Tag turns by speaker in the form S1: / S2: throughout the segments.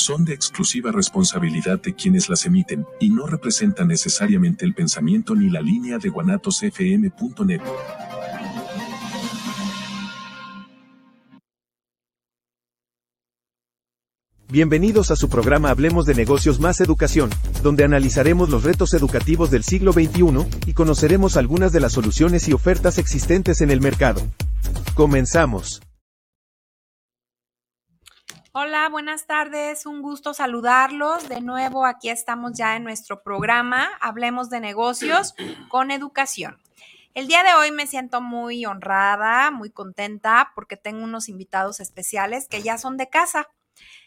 S1: son de exclusiva responsabilidad de quienes las emiten y no representan necesariamente el pensamiento ni la línea de guanatosfm.net.
S2: Bienvenidos a su programa Hablemos de Negocios más Educación, donde analizaremos los retos educativos del siglo XXI y conoceremos algunas de las soluciones y ofertas existentes en el mercado. Comenzamos.
S3: Hola, buenas tardes, un gusto saludarlos. De nuevo, aquí estamos ya en nuestro programa Hablemos de Negocios con Educación. El día de hoy me siento muy honrada, muy contenta porque tengo unos invitados especiales que ya son de casa.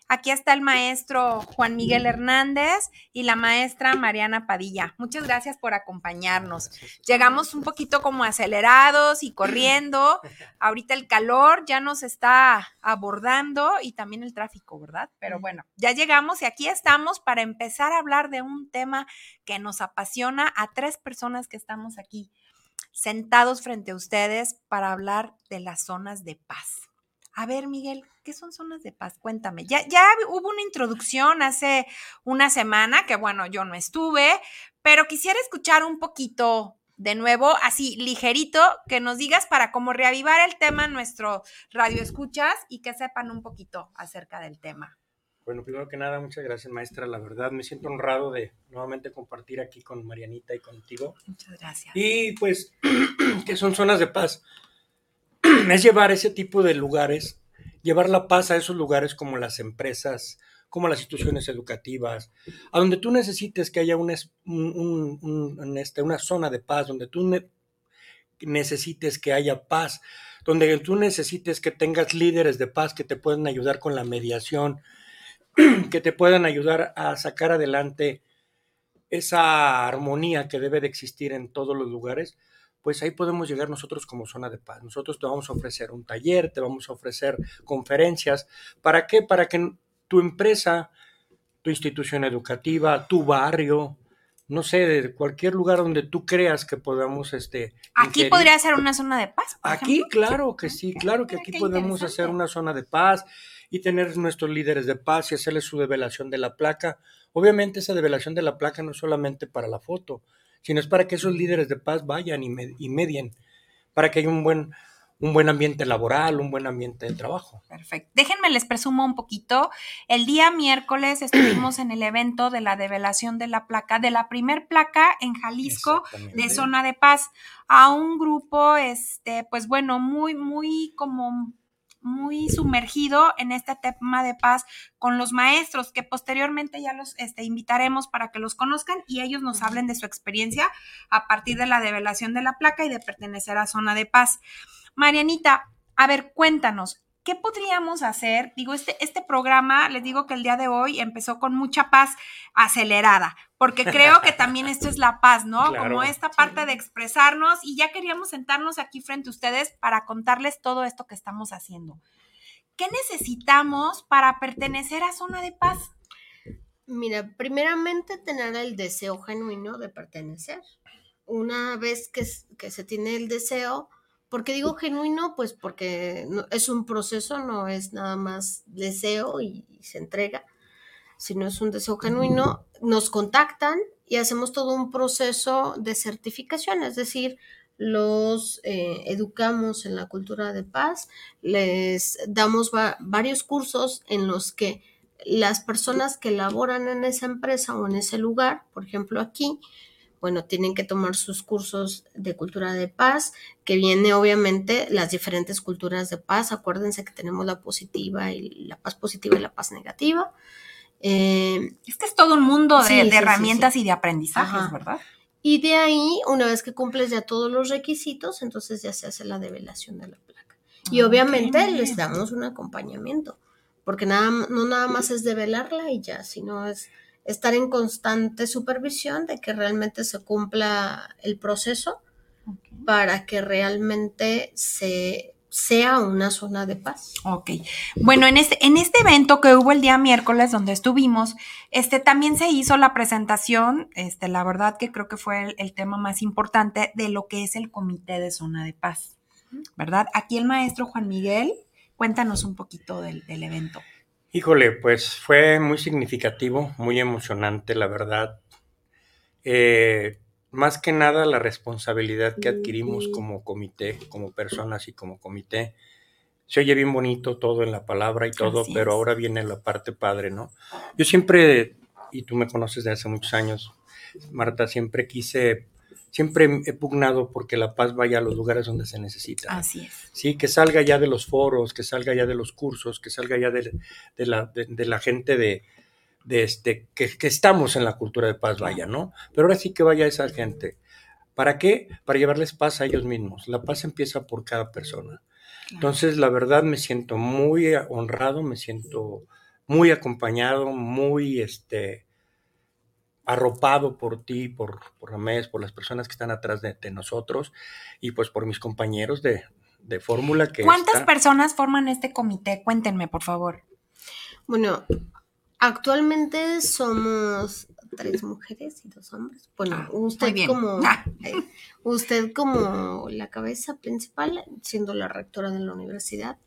S3: Aquí está el maestro Juan Miguel Hernández y la maestra Mariana Padilla. Muchas gracias por acompañarnos. Llegamos un poquito como acelerados y corriendo. Ahorita el calor ya nos está abordando y también el tráfico, ¿verdad? Pero bueno, ya llegamos y aquí estamos para empezar a hablar de un tema que nos apasiona a tres personas que estamos aquí sentados frente a ustedes para hablar de las zonas de paz. A ver, Miguel, ¿qué son zonas de paz? Cuéntame. Ya, ya hubo una introducción hace una semana, que bueno, yo no estuve, pero quisiera escuchar un poquito de nuevo, así ligerito, que nos digas para como reavivar el tema en nuestro radio escuchas y que sepan un poquito acerca del tema.
S4: Bueno, primero que nada, muchas gracias, maestra. La verdad, me siento honrado de nuevamente compartir aquí con Marianita y contigo.
S3: Muchas gracias.
S4: Y pues, ¿qué son zonas de paz? es llevar ese tipo de lugares, llevar la paz a esos lugares como las empresas, como las instituciones educativas, a donde tú necesites que haya una, este, una zona de paz, donde tú necesites que haya paz, donde tú necesites que tengas líderes de paz que te puedan ayudar con la mediación, que te puedan ayudar a sacar adelante esa armonía que debe de existir en todos los lugares, pues ahí podemos llegar nosotros como zona de paz. Nosotros te vamos a ofrecer un taller, te vamos a ofrecer conferencias. ¿Para qué? Para que tu empresa, tu institución educativa, tu barrio, no sé, de cualquier lugar donde tú creas que podamos, este...
S3: Aquí podría ser una zona de paz.
S4: Aquí, claro que sí, claro que aquí podemos hacer una zona de paz y tener nuestros líderes de paz y hacerles su develación de la placa. Obviamente esa develación de la placa no es solamente para la foto, sino es para que esos líderes de paz vayan y, medien, para que haya un buen, un buen ambiente laboral, un buen ambiente de trabajo.
S3: Perfecto. Déjenme les presumo un poquito. El día miércoles estuvimos en el evento de la develación de la placa, de la primer placa en Jalisco de Zona de Paz, a un grupo, este, pues bueno, muy, muy como muy sumergido en este tema de paz con los maestros, que posteriormente ya los este, invitaremos para que los conozcan y ellos nos hablen de su experiencia a partir de la develación de la placa y de pertenecer a zona de paz. Marianita, a ver, cuéntanos, ¿qué podríamos hacer? Digo, este, este programa, les digo que el día de hoy empezó con mucha paz acelerada, porque creo que también esto es la paz, ¿no? Como esta parte de expresarnos y ya queríamos sentarnos aquí frente a ustedes para contarles todo esto que estamos haciendo. ¿Qué necesitamos para pertenecer a Zona de Paz?
S5: Mira, primeramente tener el deseo genuino de pertenecer. Una vez que, que se tiene el deseo, ¿Por qué digo genuino? Pues porque es un proceso, no es nada más deseo y, se entrega, sino es un deseo genuino. Nos contactan y hacemos todo un proceso de certificación, es decir, los eh, educamos en la cultura de paz, les damos varios cursos en los que las personas que laboran en esa empresa o en ese lugar, por ejemplo aquí, bueno, tienen que tomar sus cursos de cultura de paz, que viene obviamente las diferentes culturas de paz. Acuérdense que tenemos la positiva y la paz positiva y la paz negativa.
S3: Eh, este es todo un mundo de, herramientas y de aprendizajes, ¿verdad?
S5: Y de ahí, una vez que cumples ya todos los requisitos, entonces ya se hace la develación de la placa. Y ah, obviamente les damos un acompañamiento, porque nada, no nada más es develarla y ya, sino es estar en constante supervisión de que realmente se cumpla el proceso para que realmente se sea una zona de paz.
S3: Ok. Bueno, en este, en este evento que hubo el día miércoles donde estuvimos, este también se hizo la presentación, este, la verdad que creo que fue el, tema más importante de lo que es el comité de zona de paz, ¿verdad? Aquí el maestro Juan Miguel, cuéntanos un poquito del, del evento.
S4: Híjole, pues fue muy significativo, muy emocionante, la verdad. Eh, más que nada la responsabilidad que adquirimos como comité, como personas y como comité. Se oye bien bonito todo en la palabra y todo,
S3: Así
S4: pero
S3: es.
S4: ahora viene la parte padre, ¿no? Yo siempre, y tú me conoces de hace muchos años, Marta, siempre quise, siempre he pugnado porque la paz vaya a los lugares donde se necesita.
S3: Así es.
S4: Sí, que salga ya de los foros, que salga ya de los cursos, que salga ya de, de la, de, de la gente de, de este, que, que estamos en la cultura de paz, vaya, ¿no? Pero ahora sí que vaya esa gente. ¿Para qué? Para llevarles paz a ellos mismos. La paz empieza por cada persona. Entonces, la verdad me siento muy honrado, me siento muy acompañado, muy este, arropado por ti, por, por Ramés, por las personas que están atrás de, de nosotros y pues por mis compañeros de, de fórmula que
S3: ¿Cuántas
S4: está-
S3: personas forman este comité? Cuéntenme, por favor.
S5: Bueno, actualmente somos tres mujeres y dos hombres. Bueno,
S3: Ah,
S5: usted como
S3: Ah.
S5: eh, usted como la cabeza principal, siendo la rectora de la universidad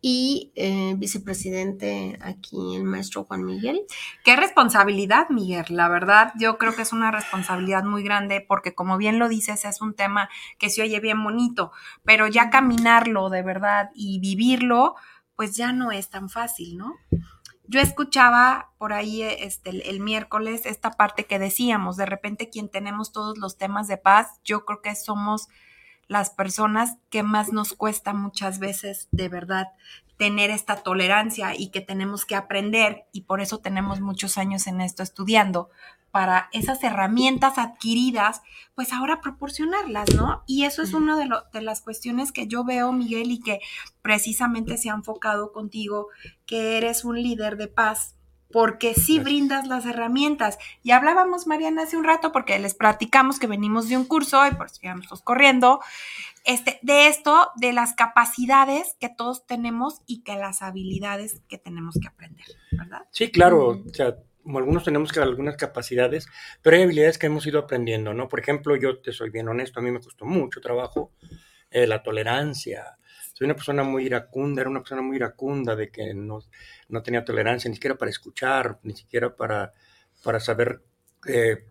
S5: y eh, vicepresidente aquí el maestro Juan Miguel.
S3: Qué responsabilidad, Miguel. La verdad, yo creo que es una responsabilidad muy grande porque, como bien lo dices, es un tema que se oye bien bonito, pero ya caminarlo de verdad y vivirlo, pues ya no es tan fácil, ¿no? Yo escuchaba por ahí este, el, el miércoles esta parte que decíamos, de repente quien tenemos todos los temas de paz, yo creo que somos las personas que más nos cuesta muchas veces de verdad tener esta tolerancia y que tenemos que aprender y por eso tenemos muchos años en esto estudiando para esas herramientas adquiridas, pues ahora proporcionarlas, ¿no? Y eso es una de, lo- de las cuestiones que yo veo, Miguel, y que precisamente se ha enfocado contigo, que eres un líder de paz, porque sí
S4: Gracias.
S3: brindas las herramientas. Y hablábamos, Mariana, hace un rato, porque les platicamos que venimos de un curso y por eso ya nos estamos corriendo, este, de esto, de las capacidades que todos tenemos y que las habilidades que tenemos que aprender, ¿verdad?
S4: Sí, claro,
S5: Mm.
S4: o sea, como algunos tenemos que algunas capacidades, pero hay habilidades que hemos ido aprendiendo, ¿no? Por ejemplo, yo te soy bien honesto, a mí me costó mucho trabajo eh, la tolerancia. Soy una persona muy iracunda, era una persona muy iracunda de que no, no tenía tolerancia ni siquiera para escuchar, ni siquiera para, para saber eh,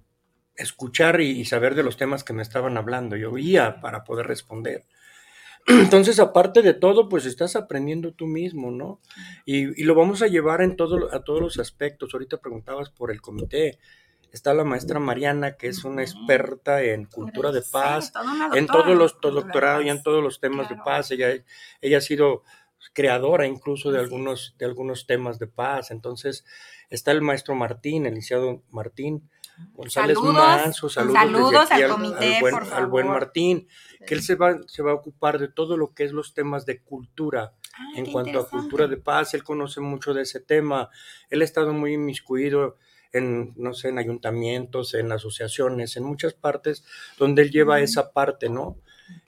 S4: escuchar y, saber de los temas que me estaban hablando. Yo oía para poder responder. Entonces, aparte de todo, pues estás aprendiendo tú mismo, ¿no? Y, y lo vamos a llevar en todo, a todos los aspectos. Ahorita preguntabas por el comité. Está la maestra Mariana, que es una experta en cultura de paz,
S3: Sí,
S4: en todos los doctorados y en todos los temas
S3: Claro.
S4: de paz. Ella, ella ha sido creadora incluso de algunos, de algunos temas de paz. Entonces, está el maestro Martín, el licenciado Martín González
S3: Saludos,
S4: Manso. Saludos,
S3: saludos
S4: aquí
S3: al comité,
S4: buen,
S3: por
S4: al buen
S3: favor.
S4: Martín, que él se va, se va a ocupar de todo lo que es los temas de cultura.
S3: Ah,
S4: En cuanto a cultura de paz, él conoce mucho de ese tema. Él ha estado muy inmiscuido en, no sé, en ayuntamientos, en asociaciones, en muchas partes donde él lleva esa parte, ¿no?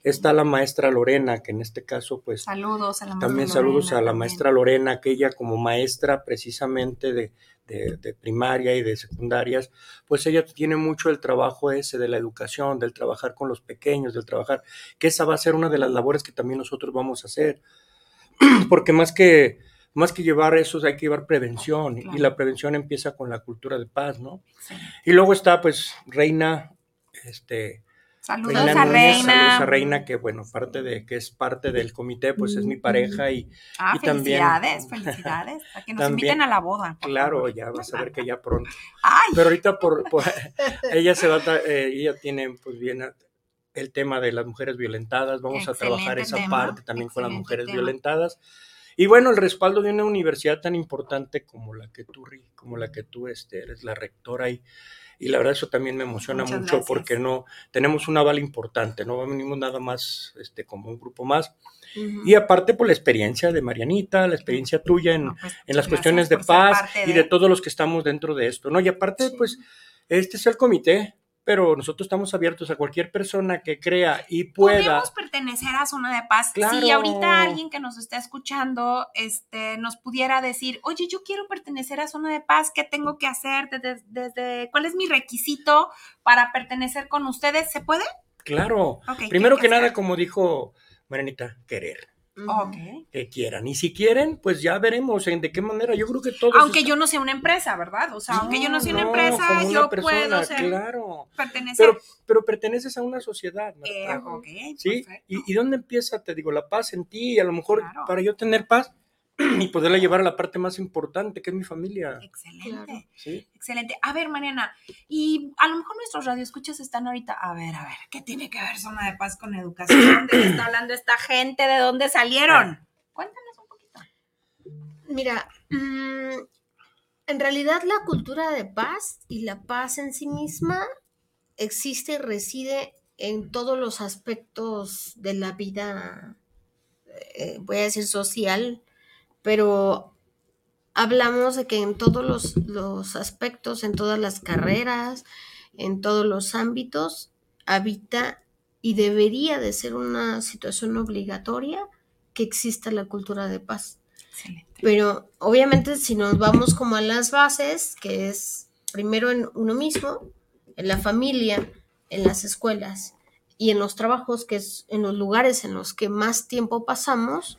S4: Está la maestra Lorena, que en este caso, pues,
S3: Saludos a la maestra
S4: también
S3: Lorena
S4: saludos a la maestra Lorena, que ella como maestra precisamente de, de- de primaria y de secundarias, pues ella tiene mucho el trabajo ese de la educación, del trabajar con los pequeños, del trabajar, que esa va a ser una de las labores que también nosotros vamos a hacer, porque más que, más que llevar eso hay que llevar prevención, y la prevención empieza con la cultura de paz, ¿no? Y luego está pues Reina, este...
S3: Saludos
S4: Reina
S3: a
S4: Núñez,
S3: Reina.
S4: saludos a Reina, que bueno, parte de que es parte del comité, pues es mi pareja y
S3: Ah,
S4: y también-
S3: felicidades, felicidades. A que nos
S4: También-
S3: inviten a la boda.
S4: Claro, ya vas a ver que ya pronto.
S3: Ay,
S4: Pero ahorita por, por- ella se va, eh, ella tiene pues bien el tema de las mujeres violentadas. Vamos a trabajar esa
S3: tema,
S4: parte también con las mujeres
S3: tema.
S4: violentadas. Y bueno, el respaldo de una universidad tan importante como la que tú, como la que tú este, eres la rectora y, y la verdad eso también me emociona
S3: Muchas
S4: mucho
S3: gracias.
S4: porque no tenemos un aval importante, no venimos nada más este como un grupo más
S5: Ujú.
S4: y aparte por la experiencia de Marianita, la experiencia tuya en,
S3: no, pues,
S4: en las cuestiones de paz
S3: parte
S4: y de todos los que estamos dentro de esto, ¿no? Y aparte,
S5: Sí.
S4: pues, este es el comité, pero nosotros estamos abiertos a cualquier persona que crea y pueda.
S3: Podríamos pertenecer a Zona de Paz. Si
S4: Claro.
S3: ahorita alguien que nos está escuchando este, nos pudiera decir, oye, yo quiero pertenecer a Zona de Paz, ¿qué tengo que hacer? Desde, desde- ¿Cuál es mi requisito para pertenecer con ustedes? ¿Se puede?
S4: Claro.
S3: Ok, ¿qué
S4: Primero que
S3: hacer?
S4: nada, como dijo Marianita, querer. Que quieran. Y si quieren, pues ya veremos en de qué manera. Yo creo que todos.
S3: Aunque yo no sea una empresa, ¿verdad? O sea, aunque yo no sea una
S4: no,
S3: empresa,
S4: como una
S3: yo
S4: persona,
S3: puedo ser,
S4: Claro.
S3: pertenecer.
S4: Pero, pero perteneces a una sociedad, Marta.
S3: Eh, ok,
S4: ¿Sí? ¿Y, ¿Y dónde empieza, te digo, la paz en ti? Y a lo mejor
S3: Claro.
S4: para yo tener paz y poderla llevar a la parte más importante, que es mi familia.
S3: Excelente.
S4: ¿Sí?
S3: Excelente. A ver, Mariana, y a lo mejor nuestros radioescuchas están ahorita, a ver, a ver, ¿qué tiene que ver Zona de Paz con educación? ¿De qué está hablando esta gente? ¿De dónde salieron? Cuéntanos un poquito.
S5: Mira, mm, en realidad la cultura de paz y la paz en sí misma existe y reside en todos los aspectos de la vida, eh, voy a decir social, pero hablamos de que en todos los, los aspectos, en todas las carreras, en todos los ámbitos, habita y debería de ser una situación obligatoria que exista la cultura de paz.
S3: Excelente.
S5: Pero obviamente si nos vamos como a las bases, que es primero en uno mismo, en la familia, en las escuelas y en los trabajos, que es en los lugares en los que más tiempo pasamos,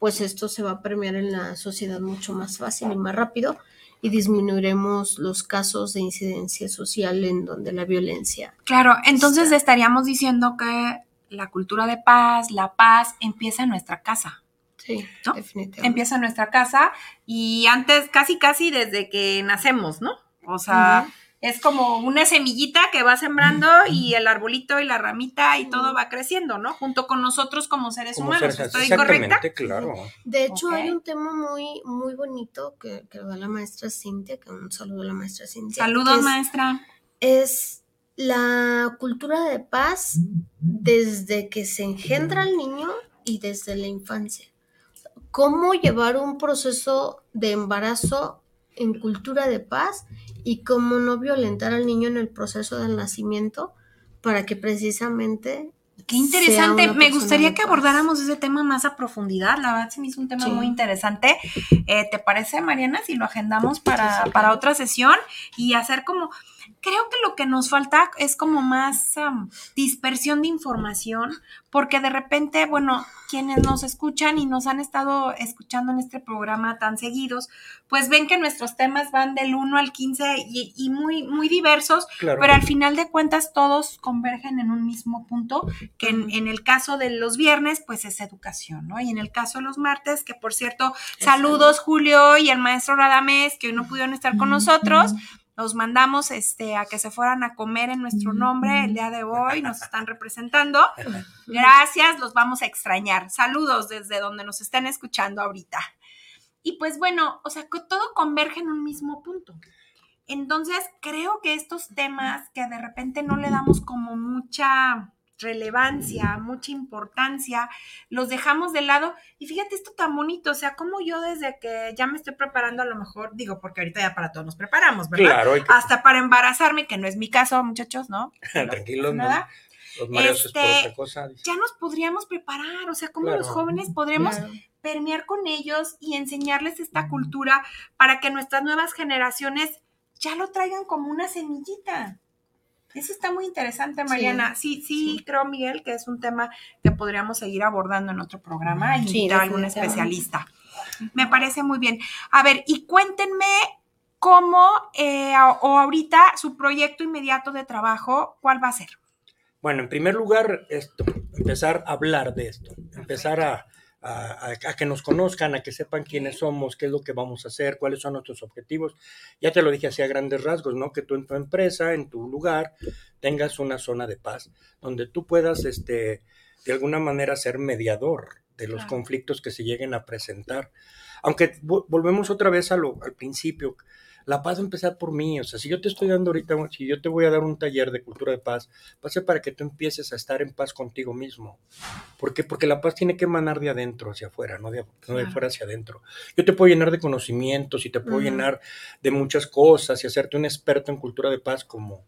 S5: pues esto se va a premiar en la sociedad mucho más fácil y más rápido y disminuiremos los casos de incidencia social en donde la violencia.
S3: Claro, entonces
S5: Está.
S3: estaríamos diciendo que la cultura de paz, la paz, empieza en nuestra casa.
S5: Sí,
S3: ¿No?
S5: definitivamente.
S3: Empieza en nuestra casa y antes, casi, casi desde que nacemos, ¿no? O sea. Es como una semillita que va sembrando y el arbolito y la ramita y todo va creciendo, ¿no? Junto con nosotros como seres
S4: Como
S3: humanos.
S4: seres-
S3: ¿Estoy correcta?
S4: Exactamente, claro.
S5: De hecho, hay un tema muy, muy bonito que, que da la maestra Cintia, que un saludo a la maestra Cintia.
S3: Saludos,
S5: es-
S3: maestra.
S5: es la cultura de paz desde que se engendra el niño y desde la infancia. Cómo llevar un proceso de embarazo en cultura de paz y cómo no violentar al niño en el proceso del nacimiento para que precisamente
S3: Qué interesante. Me gustaría que abordáramos ese tema más a profundidad. La verdad se me hizo un tema
S5: Sí.
S3: muy interesante. Eh, ¿Te parece, Mariana, si lo agendamos para,
S5: Sí, sí,
S3: para otra sesión y hacer como... Creo que lo que nos falta es como más dispersión de información, porque de repente, bueno, quienes nos escuchan y nos han estado escuchando en este programa tan seguidos, pues ven que nuestros temas van del 1 al 15 y, y muy, muy diversos,
S4: Claro.
S3: pero al final de cuentas todos convergen en un mismo punto, que en, en el caso de los viernes, pues es educación, ¿no? Y en el caso de los martes, que por cierto, saludos Julio y el maestro Radamés, que hoy no pudieron estar con nosotros. Los mandamos este, a que se fueran a comer en nuestro nombre el día de hoy, nos están representando. Gracias, los vamos a extrañar. Saludos desde donde nos estén escuchando ahorita. Y pues bueno, o sea, que todo converge en un mismo punto. Entonces, creo que estos temas que de repente no le damos como mucha relevancia, mucha importancia, los dejamos de lado. Y fíjate esto tan bonito, o sea, como yo desde que ya me estoy preparando, a lo mejor, digo, porque ahorita ya para todos nos preparamos, ¿verdad?
S4: Claro, hay que-
S3: Hasta para embarazarme, que no es mi caso, muchachos, ¿no?
S4: Tranquilos, no,
S3: Nada.
S4: los mareos es por
S3: Este,
S4: otra cosa. dice.
S3: Ya nos podríamos preparar, o sea, como los jóvenes podremos
S5: Claro.
S3: permear con ellos y enseñarles esta cultura para que nuestras nuevas generaciones ya lo traigan como una semillita. Eso está muy interesante, Mariana. Sí, sí,
S5: sí.
S3: creo, Miguel, que es un tema que podríamos seguir abordando en otro programa y
S5: Sí,
S3: invitar a algún especialista. Me parece muy bien. A ver, y cuéntenme cómo eh, o ahorita su proyecto inmediato de trabajo, ¿cuál va a ser?
S4: Bueno, en primer lugar, esto, empezar a hablar de esto, empezar a, a- que nos conozcan, a que sepan quiénes somos, qué es lo que vamos a hacer, cuáles son nuestros objetivos. Ya te lo dije así a grandes rasgos, ¿no? Que tú en tu empresa, en tu lugar, tengas una zona de paz, donde tú puedas, este, de alguna manera, ser mediador de los conflictos que se lleguen a presentar. Aunque vo- volvemos otra vez a lo, al principio, la paz va a empezar por mí. O sea, si yo te estoy dando ahorita, si yo te voy a dar un taller de cultura de paz, va a ser para que tú empieces a estar en paz contigo mismo. ¿Por qué? Porque la paz tiene que emanar de adentro hacia afuera, no de, no de
S3: Claro.
S4: fuera hacia adentro. Yo te puedo llenar de conocimientos y te puedo llenar de muchas cosas y hacerte un experto en cultura de paz como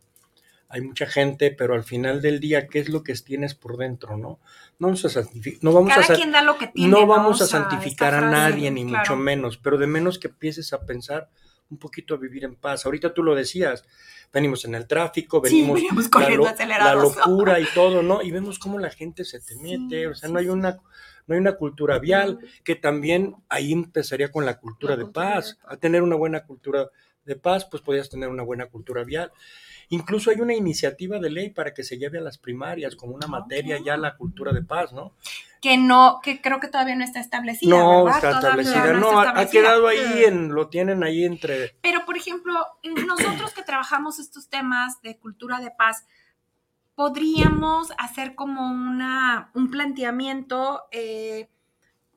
S4: hay mucha gente, pero al final del día, ¿qué es lo que tienes por dentro, no? No vamos a, santifi- no vamos a
S3: Cada
S4: sa-
S3: quien da lo que tiene.
S4: no vamos a santificar a nadie, ni
S3: claro.
S4: mucho menos, pero de menos que empieces a pensar un poquito a vivir en paz. Ahorita tú lo decías, venimos en el tráfico, venimos,
S3: sí, venimos corriendo
S4: la, la, locura y todo, ¿no? Y vemos cómo la gente se te mete, sí, o sea, no hay una no hay una cultura vial, que también ahí empezaría con la cultura, la de, cultura paz. de paz. A tener una buena cultura de paz, pues podías tener una buena cultura vial. Incluso hay una iniciativa de ley para que se lleve a las primarias como una materia ya la cultura de paz, ¿no?
S3: Que no, que creo que todavía no está establecida.
S4: No
S3: ¿verdad?
S4: está
S3: Todavía
S4: establecida, no,
S3: está
S4: ha, ha quedado ahí, en, lo tienen ahí entre...
S3: Pero, por ejemplo, nosotros que trabajamos estos temas de cultura de paz, podríamos hacer como una, un planteamiento eh,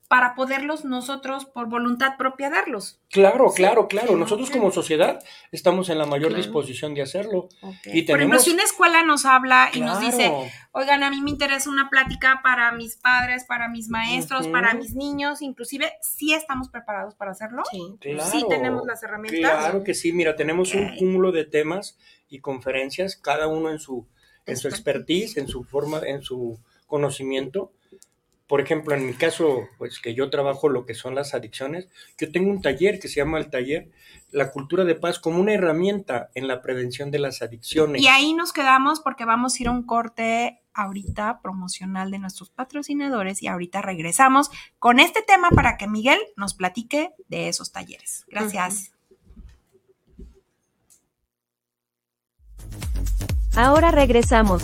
S3: para poderlos nosotros por voluntad propia darlos.
S4: Claro, claro, claro. Nosotros como sociedad estamos en la mayor claro. disposición de hacerlo.
S3: Okay. Y tenemos... Por ejemplo, si una escuela nos habla y claro. nos dice, oigan, a mí me interesa una plática para mis padres, para mis maestros, uh -huh. para mis niños, inclusive, ¿sí estamos preparados para hacerlo?
S4: Sí, claro.
S3: ¿Sí tenemos las herramientas?
S4: Claro que sí. Mira, tenemos okay. un cúmulo de temas y conferencias, cada uno en su, en su expertise, en su forma, en su conocimiento por ejemplo, en mi caso, pues que yo trabajo lo que son las adicciones, yo tengo un taller que se llama el taller La cultura de paz como una herramienta en la prevención de las adicciones.
S3: Y ahí nos quedamos porque vamos a ir a un corte ahorita promocional de nuestros patrocinadores y ahorita regresamos con este tema para que Miguel nos platique de esos talleres. Gracias. Uh
S6: -huh. Ahora regresamos.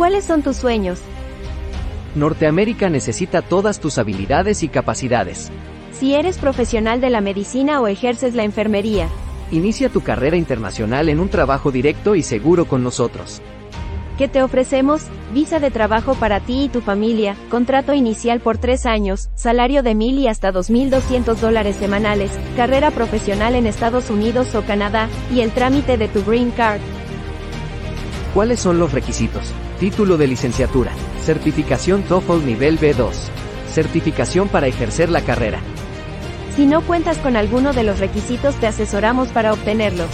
S6: ¿Cuáles son tus sueños?
S7: Norteamérica necesita todas tus habilidades y capacidades.
S6: Si eres profesional de la medicina o ejerces la enfermería,
S7: inicia tu carrera internacional en un trabajo directo y seguro con nosotros.
S6: ¿Qué te ofrecemos? Visa de trabajo para ti y tu familia, contrato inicial por tres años, salario de mil y hasta 2.200 dólares semanales, carrera profesional en Estados Unidos o Canadá, y el trámite de tu Green Card.
S7: ¿Cuáles son los requisitos? Título de licenciatura, certificación TOEFL nivel B2, certificación para ejercer la carrera.
S6: Si no cuentas con alguno de los requisitos te asesoramos para obtenerlo.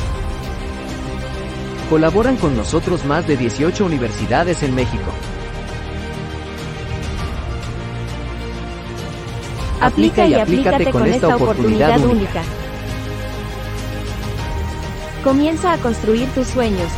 S7: Colaboran con nosotros más de 18 universidades en México.
S6: Aplica y aplícate con esta oportunidad única. Comienza a construir tus sueños.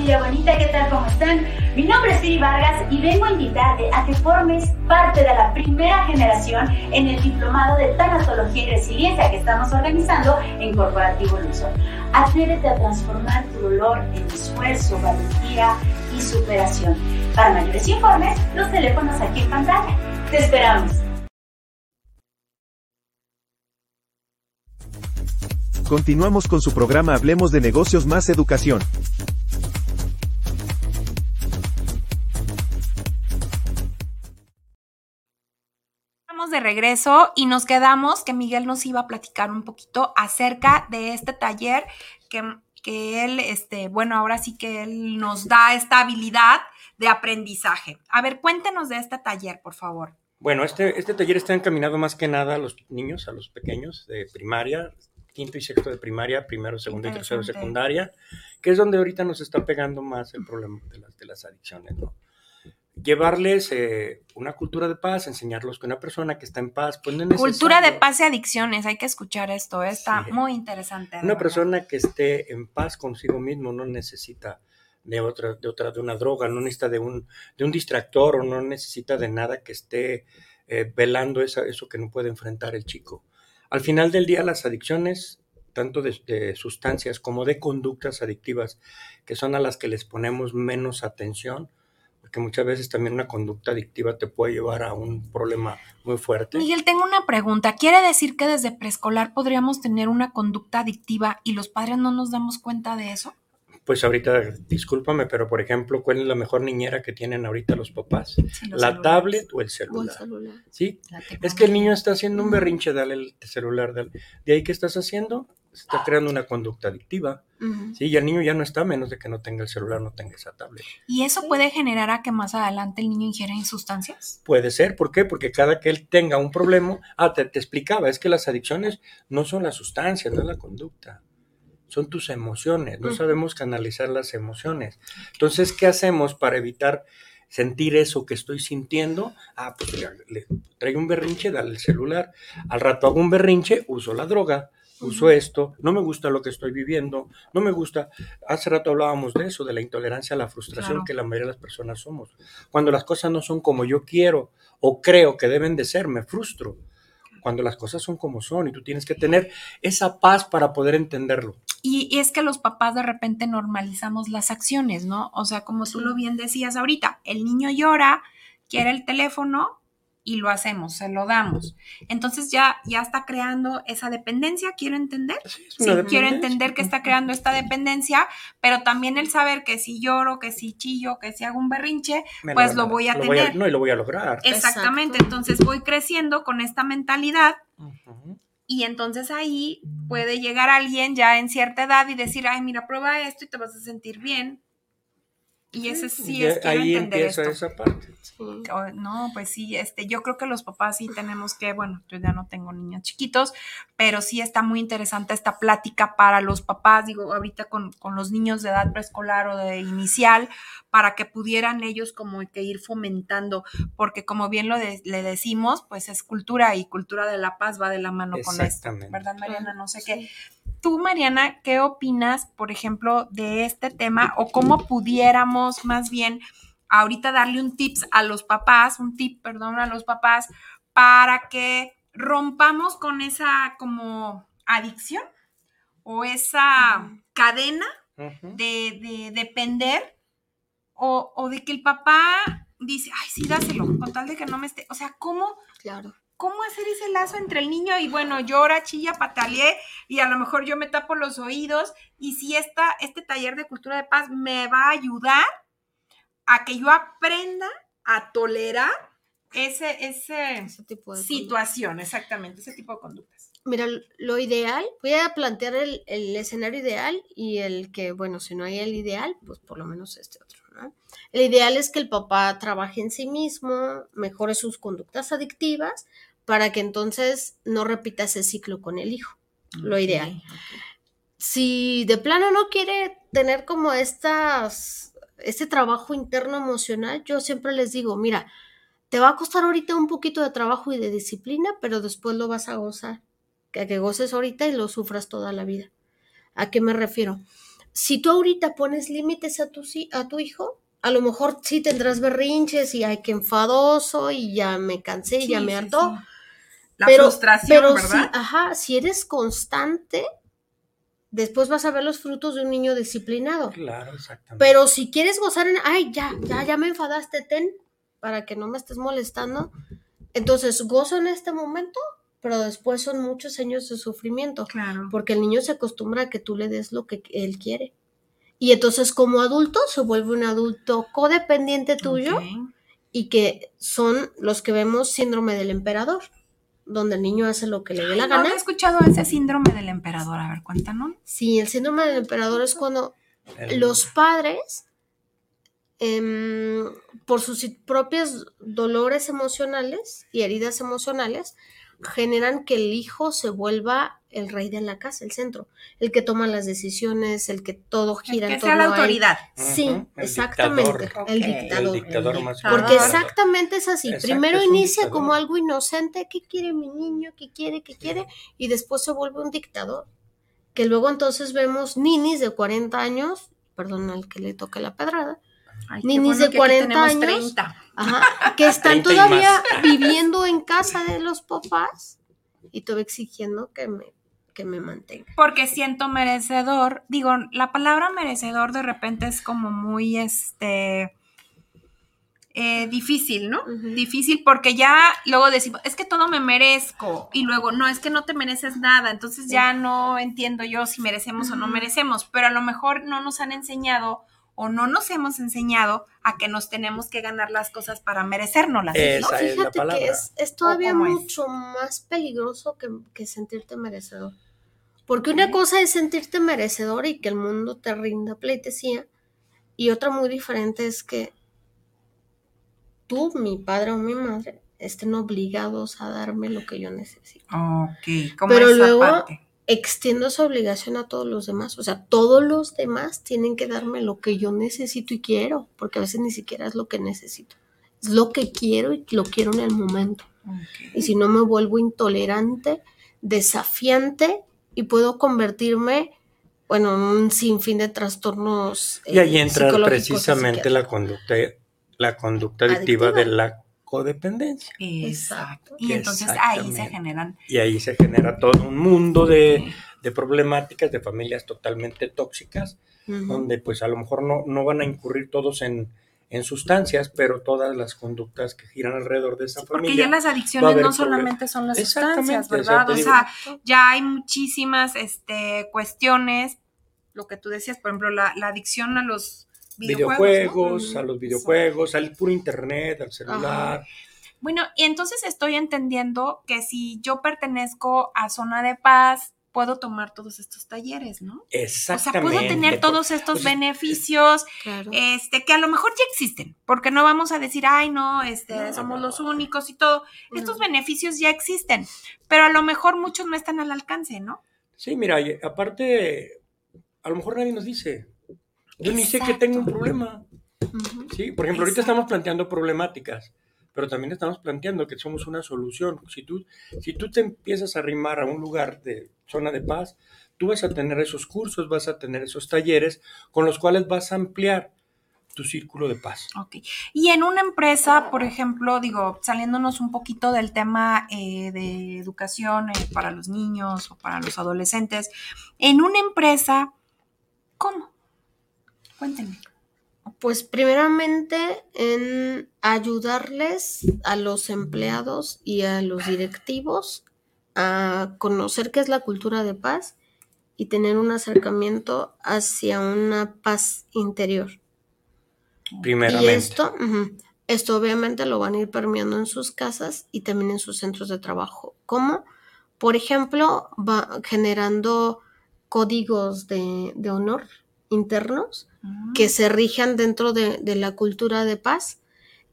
S8: Familia bonita, ¿qué tal? ¿Cómo están? Mi nombre es Siri Vargas y vengo a invitarte a que formes parte de la primera generación en el diplomado de tanatología y resiliencia que estamos organizando en Corporativo Luzon. Atrévete a transformar tu dolor en esfuerzo, valentía y superación. Para mayores informes, los teléfonos aquí en pantalla. Te esperamos.
S2: Continuamos con su programa Hablemos de negocios más educación.
S3: De regreso y nos quedamos que Miguel nos iba a platicar un poquito acerca de este taller que, que él, este, bueno, ahora sí que él nos da esta habilidad de aprendizaje. A ver, cuéntenos de este taller, por favor.
S4: Bueno, este, este taller está encaminado más que nada a los niños, a los pequeños de primaria, quinto y sexto de primaria, primero, segundo y tercero de secundaria, que es donde ahorita nos está pegando más el problema de las, de las adicciones, ¿no? Llevarles eh, una cultura de paz, enseñarlos que una persona que está en paz, pues no es
S3: Cultura de paz y adicciones, hay que escuchar esto, está sí. muy interesante.
S4: Una persona que esté en paz consigo mismo no necesita de otra, de otra, de una droga, no necesita de un, de un distractor o no necesita de nada que esté eh, velando esa, eso que no puede enfrentar el chico. Al final del día las adicciones, tanto de, de sustancias como de conductas adictivas, que son a las que les ponemos menos atención, porque muchas veces también una conducta adictiva te puede llevar a un problema muy fuerte.
S3: Miguel, tengo una pregunta. ¿Quiere decir que desde preescolar podríamos tener una conducta adictiva y los padres no nos damos cuenta de eso?
S4: Pues ahorita, discúlpame, pero por ejemplo, ¿cuál es la mejor niñera que tienen ahorita los papás?
S3: Sí,
S4: los ¿La celulares. tablet o el celular?
S5: O el celular.
S4: ¿Sí? Es que el niño está haciendo un berrinche, dale el celular, dale. ¿De ahí qué estás haciendo? Se está creando una conducta adictiva. Uh -huh. Sí, y el niño ya no está, menos de que no tenga el celular, no tenga esa tablet.
S3: ¿Y eso puede generar a que más adelante el niño ingiera sustancias?
S4: Puede ser, ¿por qué? Porque cada que él tenga un problema, ah, te, te explicaba, es que las adicciones no son las sustancias, no es la conducta son tus emociones, no sabemos canalizar las emociones. Entonces, ¿qué hacemos para evitar sentir eso que estoy sintiendo? Ah, pues ya, le traigo un berrinche, dale el celular. Al rato hago un berrinche, uso la droga, uso esto, no me gusta lo que estoy viviendo, no me gusta. Hace rato hablábamos de eso, de la intolerancia a la frustración
S3: Claro.
S4: que la mayoría de las personas somos. Cuando las cosas no son como yo quiero o creo que deben de ser, me frustro. Cuando las cosas son como son y tú tienes que tener esa paz para poder entenderlo.
S3: Y, y es que los papás de repente normalizamos las acciones, ¿no? O sea, como tú lo bien decías ahorita, el niño llora, quiere el teléfono y lo hacemos, se lo damos. Entonces ya, ya está creando esa dependencia, quiero entender.
S4: Sí,
S3: quiero entender que está creando esta dependencia, pero también el saber que si lloro, que si chillo, que si hago un berrinche,
S4: Me
S3: pues
S4: van
S3: lo voy a
S4: lo
S3: tener.
S4: no, y lo voy a lograr.
S3: exactamente.
S5: Exacto.
S3: Entonces voy creciendo con esta mentalidad y entonces ahí puede llegar alguien ya en cierta edad y decir, ay, mira, prueba esto y te vas a sentir bien. Y ese sí
S4: Y
S3: es, quiero
S4: ahí
S3: entender
S4: empieza
S3: esto.
S4: esa parte.
S5: Sí.
S3: No, pues sí, este, yo creo que los papás sí tenemos que, bueno, yo ya no tengo niños chiquitos, pero sí está muy interesante esta plática para los papás, digo, ahorita con, con los niños de edad preescolar o de inicial, para que pudieran ellos como que ir fomentando, porque como bien lo de- le decimos, pues es cultura y cultura de la paz va de la mano con esto,
S4: Exactamente.
S3: ¿verdad, Mariana? No sé qué. Tú, Mariana, ¿qué opinas, por ejemplo, de este tema o cómo pudiéramos más bien ahorita darle un tips a los papás, un tip, perdón, a los papás para que rompamos con esa como adicción o esa cadena de, de depender o, o de que el papá dice, ay, sí, dáselo, con tal de que no me esté, o sea, ¿cómo
S5: Claro.
S3: ¿Cómo hacer ese lazo entre el niño y bueno, llora, chilla, pataleé y a lo mejor yo me tapo los oídos y si esta, este taller de cultura de paz me va a ayudar a que yo aprenda a tolerar ese, ese
S5: Ese tipo de
S3: situación, exactamente, ese tipo de conductas.
S5: Mira, lo ideal, voy a plantear el, el escenario ideal y el que, bueno, si no hay el ideal, pues por lo menos este otro, ¿no? El ideal es que el papá trabaje en sí mismo, mejore sus conductas adictivas para que entonces no repita ese ciclo con el hijo. Lo ideal. Si de plano no quiere tener como estas, este trabajo interno emocional, yo siempre les digo, mira, te va a costar ahorita un poquito de trabajo y de disciplina, pero después lo vas a gozar. Que, que goces ahorita y lo sufras toda la vida. ¿A qué me refiero? Si tú ahorita pones límites a tu, si- a tu hijo, a lo mejor sí tendrás berrinches y ay, qué enfadoso y ya me cansé y ya
S3: Sí,
S5: me
S3: sí,
S5: hartó.
S3: sí. La
S5: pero,
S3: frustración,
S5: pero
S3: ¿verdad?
S5: Si, ajá, si eres constante, después vas a ver los frutos de un niño disciplinado.
S4: Claro, exactamente.
S5: Pero si quieres gozar en, ay, ya, ya, ya me enfadaste, ten, para que no me estés molestando. Entonces, gozo en este momento, pero después son muchos años de sufrimiento,
S3: Claro.
S5: porque el niño se acostumbra a que tú le des lo que él quiere. Y entonces, como adulto, se vuelve un adulto codependiente tuyo y que son los que vemos síndrome del emperador, donde el niño hace lo que le dé la
S3: No
S5: gana.
S3: había escuchado ese síndrome del emperador. A ver, cuéntanos.
S5: Sí, el síndrome del emperador es cuando
S4: El-
S5: los padres, em, por sus propios dolores emocionales y heridas emocionales, generan que el hijo se vuelva el rey de la casa, el centro, el que toma las decisiones, el que todo gira
S3: que
S5: en
S3: sea
S5: torno
S3: la
S5: a él.
S3: autoridad.
S5: Sí,
S4: el
S5: exactamente,
S4: dictador.
S5: el dictador.
S4: El dictador más.
S5: Porque
S3: Claro.
S5: exactamente es así.
S4: Exacto,
S5: Primero
S4: es
S5: inicia
S4: dictador.
S5: como algo inocente, ¿qué quiere mi niño? ¿Qué quiere? ¿Qué quiere? Y después se vuelve un dictador. Que luego entonces vemos ninis de 40 años, perdón al que le toque la pedrada,
S3: Ay, qué
S5: Ninis
S3: bueno
S5: de
S3: que aquí
S5: 40
S3: tenemos
S5: años.
S3: 30.
S5: ajá, que están
S4: 30 y
S5: todavía viviendo en casa de los papás y todavía exigiendo que me, que me mantenga.
S3: porque siento merecedor. Digo, la palabra merecedor de repente es como muy este eh, difícil, ¿no? Difícil porque ya luego decimos, es que todo me merezco. Y luego, no, es que no te mereces nada. Entonces ya no entiendo yo si merecemos o no merecemos. Pero a lo mejor no nos han enseñado o no nos hemos enseñado a que nos tenemos que ganar las cosas para merecérnoslas. ¿no?
S4: Esa es la
S5: Fíjate que es, es todavía
S3: es?
S5: mucho más peligroso que, que sentirte merecedor. Porque una cosa es sentirte merecedor y que el mundo te rinda pleitesía, y otra muy diferente es que tú, mi padre o mi madre, estén obligados a darme lo que yo necesito.
S3: Ok, como
S5: Pero
S3: esa
S5: luego-
S3: parte.
S5: Extiendo esa obligación a todos los demás. O sea, todos los demás tienen que darme lo que yo necesito y quiero, porque a veces ni siquiera es lo que necesito. Es lo que quiero y lo quiero en el momento. Y si no me vuelvo intolerante, desafiante y puedo convertirme, bueno, en un sinfín de trastornos.
S4: Y ahí
S5: eh,
S4: entra precisamente la conducta, la conducta adictiva,
S5: Adictiva.
S4: de la codependencia.
S3: Exacto. Y entonces ahí se generan
S4: Y ahí se genera todo un mundo de, de problemáticas, de familias totalmente tóxicas, donde pues a lo mejor no, no van a incurrir todos en, en sustancias, pero todas las conductas que giran alrededor de esa
S3: Porque
S4: familia.
S3: ya las adicciones no solamente son las sustancias, ¿verdad? O sea, ya hay muchísimas este, cuestiones, lo que tú decías, por ejemplo, la, la adicción a los videojuegos.
S4: a los videojuegos, al puro internet, al celular.
S3: Bueno, y entonces estoy entendiendo que si yo pertenezco a Zona de Paz, puedo tomar todos estos talleres, ¿no? O sea,
S4: Exactamente.
S3: puedo tener todos estos
S4: O sea,
S3: beneficios,
S5: Claro.
S3: este, que a lo mejor ya existen, porque no vamos a decir, ay, no, este,
S4: No,
S3: somos
S4: no.
S3: los únicos y todo. Estos beneficios ya existen, pero a lo mejor muchos no están al alcance, ¿no?
S4: Sí, mira, aparte, a lo mejor nadie nos dice. Yo ni sé que tengo un problema. Sí, por ejemplo, ahorita
S3: Exacto.
S4: estamos planteando problemáticas, pero también estamos planteando que somos una solución. Si tú, si tú te empiezas a arrimar a un lugar de zona de paz, tú vas a tener esos cursos, vas a tener esos talleres con los cuales vas a ampliar tu círculo de paz.
S3: Ok. Y en una empresa, por ejemplo, digo, saliéndonos un poquito del tema eh, de educación eh, para los niños o para los adolescentes, en una empresa, ¿cómo? Cuéntenme.
S5: Pues primeramente en ayudarles a los empleados y a los directivos a conocer qué es la cultura de paz y tener un acercamiento hacia una paz interior.
S4: Primeramente.
S5: Y esto, esto obviamente lo van a ir permeando en sus casas y también en sus centros de trabajo. ¿Cómo? Por ejemplo, va generando códigos de, de honor internos que se rijan dentro de, de la cultura de paz,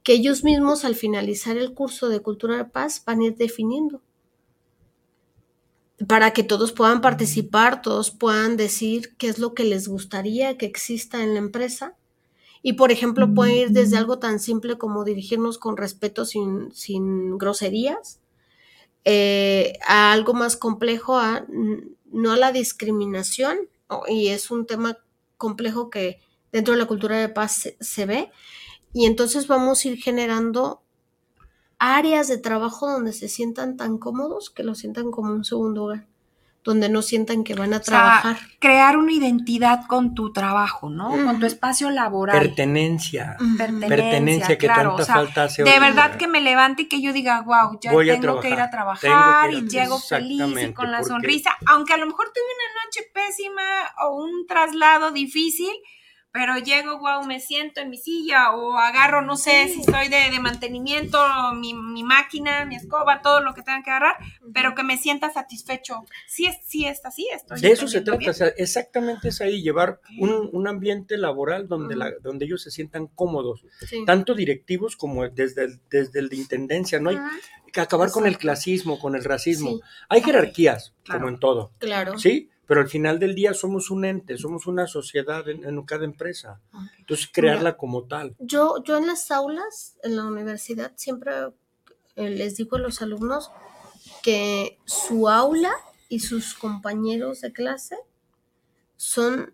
S5: que ellos mismos al finalizar el curso de cultura de paz van a ir definiendo. Para que todos puedan participar, todos puedan decir qué es lo que les gustaría que exista en la empresa. Y por ejemplo, puede ir desde algo tan simple como dirigirnos con respeto sin, sin groserías, eh, a algo más complejo, a mm, no a la discriminación, y es un tema complejo que dentro de la cultura de paz se, ve, y entonces vamos a ir generando áreas de trabajo donde se sientan tan cómodos que lo sientan como un segundo hogar, donde no sientan que van a
S3: O sea,
S5: trabajar.
S3: crear una identidad con tu trabajo, ¿no? Con tu espacio laboral.
S4: Pertenencia.
S3: Pertenencia,
S4: Pertenencia que
S3: claro,
S4: tanta
S3: o sea,
S4: falta hace
S3: De
S4: hoy.
S3: verdad que me levante y que yo diga, wow, ya
S4: Voy a
S3: tengo que ir a
S4: trabajar,
S3: y llego feliz y con la
S4: porque-
S3: sonrisa, aunque a lo mejor tuve una noche pésima o un traslado difícil, pero llego, wow, me siento en mi silla o agarro, no sé si estoy de, de mantenimiento, mi, mi máquina, mi escoba, todo lo que tenga que agarrar, pero que me sienta satisfecho. Sí, es, sí está así, estoy
S4: De eso se trata, o sea, exactamente es ahí, llevar un, un ambiente laboral donde, la, donde ellos se sientan cómodos,
S5: Sí.
S4: tanto directivos como desde el, desde el de intendencia, no hay que acabar con el clasismo, con el racismo.
S5: Sí.
S4: Hay jerarquías,
S3: Claro.
S4: como en todo,
S5: Claro.
S4: ¿sí? Pero al final del día somos un ente, somos una sociedad en, en cada empresa. Entonces, crearla como tal.
S5: Yo, yo en las aulas, en la universidad, siempre eh, les digo a los alumnos que su aula y sus compañeros de clase son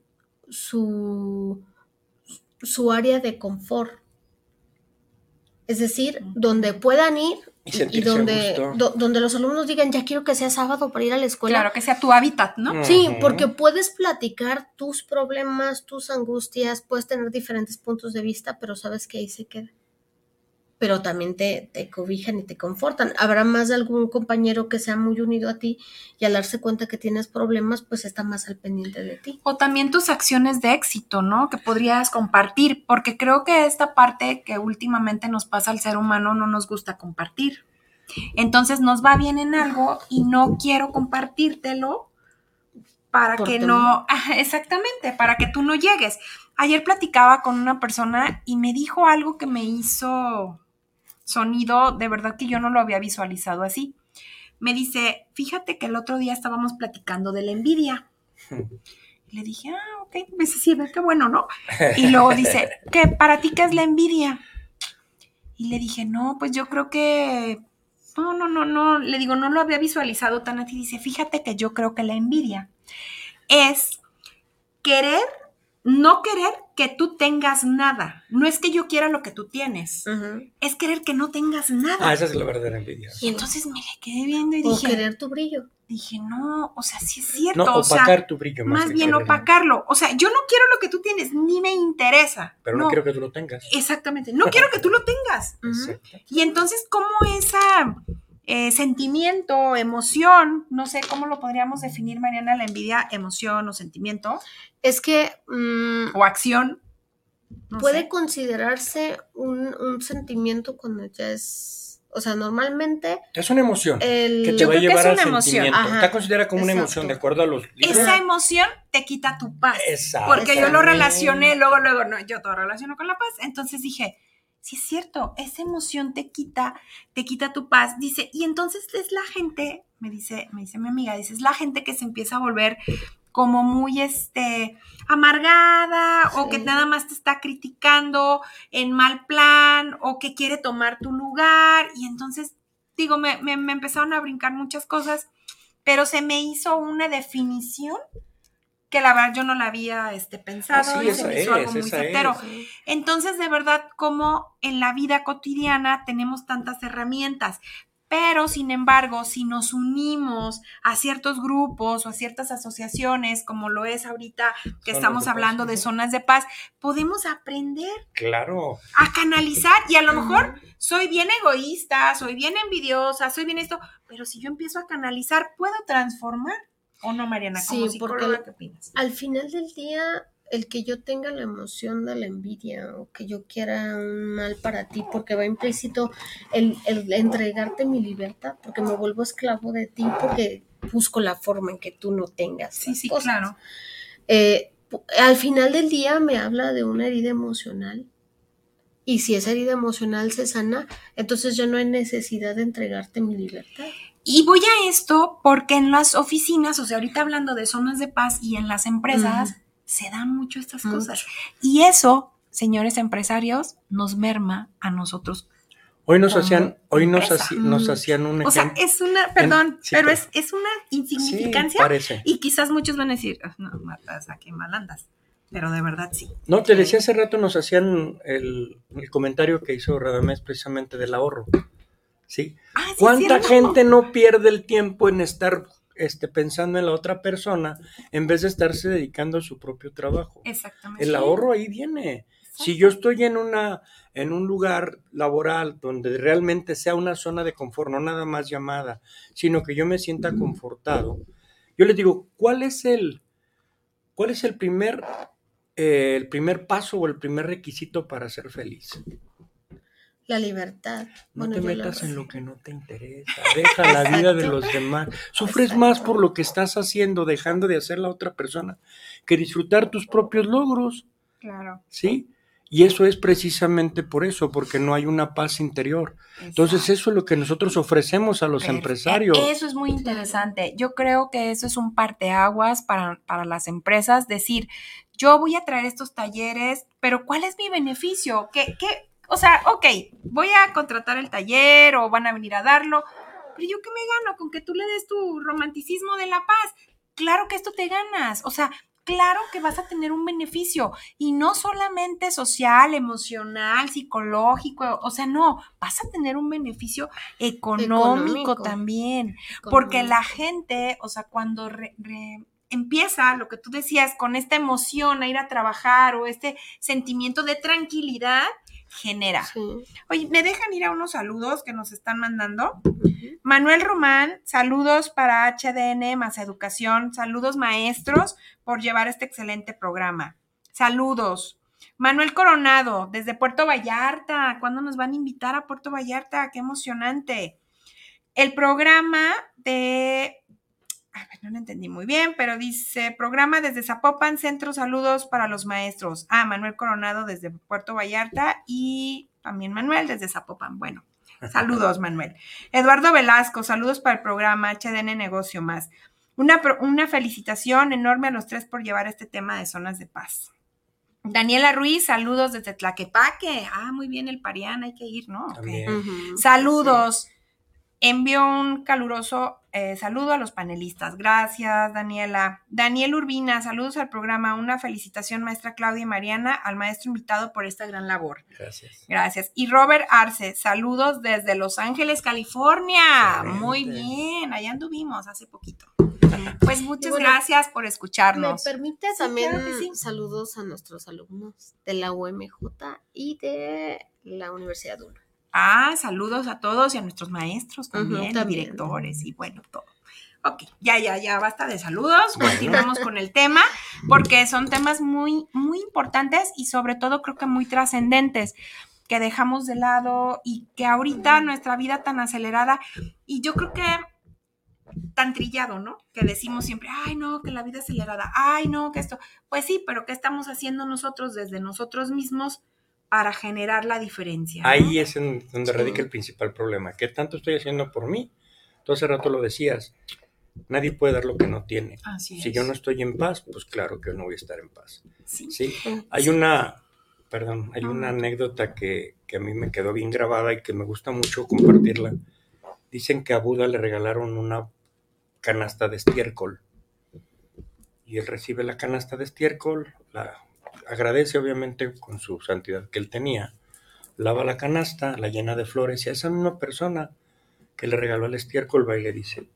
S5: su, su área de confort. Es decir, donde puedan ir
S4: Y
S5: donde, do- donde los alumnos digan, ya quiero que sea sábado para ir a la escuela.
S3: Claro, que sea tu hábitat, ¿no?
S5: Sí, porque puedes platicar tus problemas, tus angustias, puedes tener diferentes puntos de vista, pero sabes que ahí se queda. Pero también te, te cobijan y te confortan. Habrá más de algún compañero que sea muy unido a ti y al darse cuenta que tienes problemas, pues está más al pendiente de ti.
S3: O también tus acciones de éxito, ¿no? Que podrías compartir, porque creo que esta parte que últimamente nos pasa al ser humano no nos gusta compartir. Entonces nos va bien en algo y no quiero compartírtelo para
S5: Por
S3: que no, exactamente, para que tú no llegues. Ayer platicaba con una persona y me dijo algo que me hizo sonido, de verdad que yo no lo había visualizado así. me dice, fíjate que el otro día estábamos platicando de la envidia. Le dije, ah, ok, pues sí, qué bueno, ¿no? Y luego dice, ¿qué, para ti qué es la envidia? Y le dije, no, pues yo creo que, no, no, no, no, le digo, no lo había visualizado tan así. Dice, fíjate que yo creo que la envidia es querer, no querer que tú tengas nada. No es que yo quiera lo que tú tienes, es querer que no tengas nada.
S4: Ah, esa es la verdadera envidia.
S3: Y entonces me le quedé viendo y
S5: O
S3: dije,
S5: querer tu brillo.
S3: dije, no, o sea, sí es cierto.
S4: No,
S3: o sea,
S4: opacar tu brillo.
S3: más
S4: que
S3: bien
S4: quererlo.
S3: opacarlo. O sea, yo no quiero lo que tú tienes, ni me interesa.
S4: Pero no, quiero que tú lo tengas.
S3: Exactamente, no quiero que tú lo tengas. Y entonces, ¿cómo esa eh, sentimiento, emoción, no sé cómo lo podríamos definir, Mariana, la envidia, emoción o sentimiento
S5: Es que mm,
S3: o acción? no
S5: puede
S3: sé.
S5: considerarse un, un sentimiento cuando ya es, o sea, normalmente
S4: Es una emoción
S5: el...
S4: que te
S3: Yo
S4: va a
S3: creo que
S4: llevar
S3: es
S4: al
S3: una emoción.
S4: sentimiento.
S5: Ajá,
S4: Está considerada como una emoción, de acuerdo a los libros.
S3: Esa emoción te quita tu paz.
S4: Exacto.
S3: Porque yo lo relacioné, luego, luego, no, yo todo relaciono con la paz. Entonces dije, sí es cierto, esa emoción te quita, te quita tu paz. Dice, y entonces es la gente, me dice, me dice mi amiga, dice, es la gente que se empieza a volver como muy este amargada o que nada más te está criticando en mal plan o que quiere tomar tu lugar y entonces digo me, me- me empezaron a brincar muchas cosas pero se me hizo una definición que la verdad yo no la había este, pensado y
S4: es,
S3: se me hizo algo
S4: es,
S3: muy
S4: esa
S3: certero.
S4: es.
S3: Entonces, de verdad, como en la vida cotidiana tenemos tantas herramientas, pero sin embargo, si nos unimos a ciertos grupos o a ciertas asociaciones, como lo es ahorita que
S4: Zonas
S3: estamos hablando de zonas de paz, podemos aprender
S4: Claro.
S3: a canalizar y a lo mejor soy bien egoísta, soy bien envidiosa, soy bien esto, pero si yo empiezo a canalizar, puedo transformar. ¿O no, Mariana? Como
S5: Sí, porque
S3: psicóloga,
S5: el-
S3: ¿qué opinas?
S5: Al final del día, el que yo tenga la emoción de la envidia o que yo quiera un mal para ti, porque va implícito el, el entregarte mi libertad, porque me vuelvo esclavo de ti, porque busco la forma en que tú no tengas.
S3: Sí, sí,
S5: cosas.
S3: claro.
S5: Eh, al final del día me habla de una herida emocional. Y si esa herida emocional se sana, entonces ya no hay necesidad de entregarte mi libertad.
S3: Y voy a esto porque en las oficinas, o sea, ahorita hablando de zonas de paz y en las empresas, se dan mucho estas
S5: Mucho.
S3: cosas. Y eso, señores empresarios, nos merma a nosotros.
S4: Hoy nos
S3: Como
S4: hation, hoy nos, haci- nos hacían un
S3: O sea,
S4: ejemplo.
S3: es una, perdón,
S4: sí,
S3: pero es, es una
S4: Sí,
S3: insignificancia.
S4: parece.
S3: y quizás muchos van a decir, "Ah, no, matas, ¿a qué mal andas? Pero de verdad sí.
S4: No, te decía hace rato, nos hacían el, el comentario que hizo Radamés precisamente del ahorro. ¿Sí?
S3: Ah, sí,
S4: ¿Cuánta gente no pierde el tiempo en estar este, pensando en la otra persona en vez de estarse dedicando a su propio trabajo?
S3: Exactamente.
S4: El ahorro ahí viene. Si yo estoy en una en un lugar laboral donde realmente sea una zona de confort, no nada más llamada, sino que yo me sienta confortado, yo les digo, ¿cuál es el cuál es el primer eh, el primer paso o el primer requisito para ser feliz?
S5: La libertad.
S4: No
S5: Bueno,
S4: te metas en lo que no te interesa. Deja la vida de los demás. Sufres más por lo que estás haciendo, dejando de hacer la otra persona, que disfrutar tus propios logros.
S3: Claro.
S4: ¿sí? Y eso es precisamente por eso, porque no hay una paz interior. Entonces eso es lo que nosotros ofrecemos a los
S3: Perfecto.
S4: empresarios.
S3: Eso es muy interesante. Yo creo que eso es un parteaguas para, para las empresas. Decir, yo voy a traer estos talleres, pero ¿cuál es mi beneficio? ¿Qué, qué? O sea, ok, voy a contratar el taller o van a venir a darlo, pero yo qué me gano con que tú le des tu romanticismo de la paz. Claro que esto te ganas. O sea, claro que vas a tener un beneficio y no solamente social, emocional, psicológico, o sea, no, vas a tener un beneficio económico,
S5: Económico.
S3: también, porque la gente, o sea, cuando re- re- empieza lo que tú decías con esta emoción a ir a trabajar o este sentimiento de tranquilidad, genera.
S5: Sí.
S3: Oye, ¿me dejan ir a unos saludos que nos están mandando? Manuel Román, saludos para HDN más educación, saludos maestros por llevar este excelente programa. Saludos. Manuel Coronado, desde Puerto Vallarta, ¿cuándo nos van a invitar a Puerto Vallarta? Qué emocionante. El programa de... A ver, no lo entendí muy bien, pero dice, programa desde Zapopan, Centro Saludos para los Maestros. Ah, Manuel Coronado desde Puerto Vallarta y también Manuel desde Zapopan. Bueno, Saludos, Manuel. Eduardo Velasco, saludos para el programa HDN Negocio Más. Una, una felicitación enorme a los tres por llevar este tema de zonas de paz. Daniela Ruiz, saludos desde Tlaquepaque. Ah, muy bien, el Parián, hay que ir, ¿no? Saludos. Envío un caluroso eh, saludo a los panelistas. Gracias, Daniela. Daniel Urbina, saludos al programa. Una felicitación, maestra Claudia y Mariana, al maestro invitado por esta gran labor.
S4: Gracias.
S3: Gracias. Y Robert Arce, saludos desde Los Ángeles, California.
S4: Excelente.
S3: Muy bien, allá anduvimos hace poquito. Pues muchas
S5: bueno,
S3: gracias por
S5: ¿Me
S3: escucharnos.
S5: permite
S3: Sí,
S5: también
S3: claro que sí.
S5: saludos a nuestros alumnos de la UMJ y de la Universidad UNA?
S3: Ah, saludos a todos y a nuestros maestros también. directores y bueno, todo. Ok, ya, ya, ya, basta de saludos. Continuamos con el tema porque son temas muy, muy importantes y sobre todo creo que muy trascendentes que dejamos de lado y que ahorita nuestra vida tan acelerada y yo creo que tan trillado, ¿no? Que decimos siempre, ay, no, que la vida acelerada, ay, no, que esto. Pues sí, pero ¿qué estamos haciendo nosotros desde nosotros mismos para generar la diferencia? no?
S4: Ahí es en donde radica el principal problema. ¿Qué tanto estoy haciendo por mí? Tú hace rato lo decías. Nadie puede dar lo que no tiene.
S3: Así
S4: Si
S3: es.
S4: yo no estoy en paz, pues claro que no voy a estar en paz.
S3: Sí.
S4: Sí. Hay una, perdón, hay una anécdota que, que a mí me quedó bien grabada y que me gusta mucho compartirla. Dicen que a Buda le regalaron una canasta de estiércol. Y él recibe la canasta de estiércol, la agradece obviamente con su santidad que él tenía, lava la canasta, la llena de flores y a esa misma persona que le regaló el estiércol va y dice.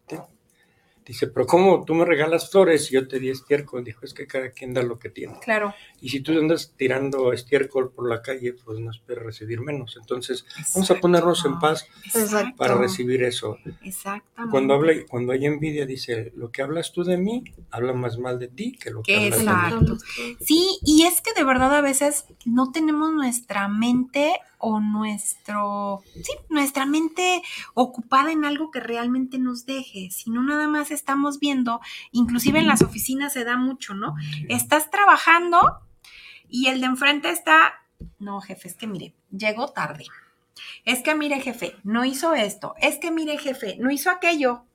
S4: Dice, pero ¿cómo tú me regalas flores y yo te di estiércol? Dijo, es que cada quien da lo que tiene.
S3: Claro.
S4: Y si tú andas tirando estiércol por la calle, pues no esperes recibir menos. Entonces, vamos a ponernos en paz
S3: Exacto.
S4: para recibir eso.
S3: Exactamente.
S4: Cuando habla, cuando hay envidia, dice, lo que hablas tú de mí, habla más mal de ti que lo que
S3: Que
S4: hablas
S3: exacto.
S4: de mí.
S3: Sí, y es que de verdad a veces no tenemos nuestra mente o nuestro, sí, nuestra mente ocupada en algo que realmente nos deje, sino nada más estamos viendo, inclusive en las oficinas se da mucho, ¿no? Estás trabajando y el de enfrente está, no, jefe, es que mire, llegó tarde. Es que mire, jefe, no hizo esto. Es que mire, jefe, no hizo aquello.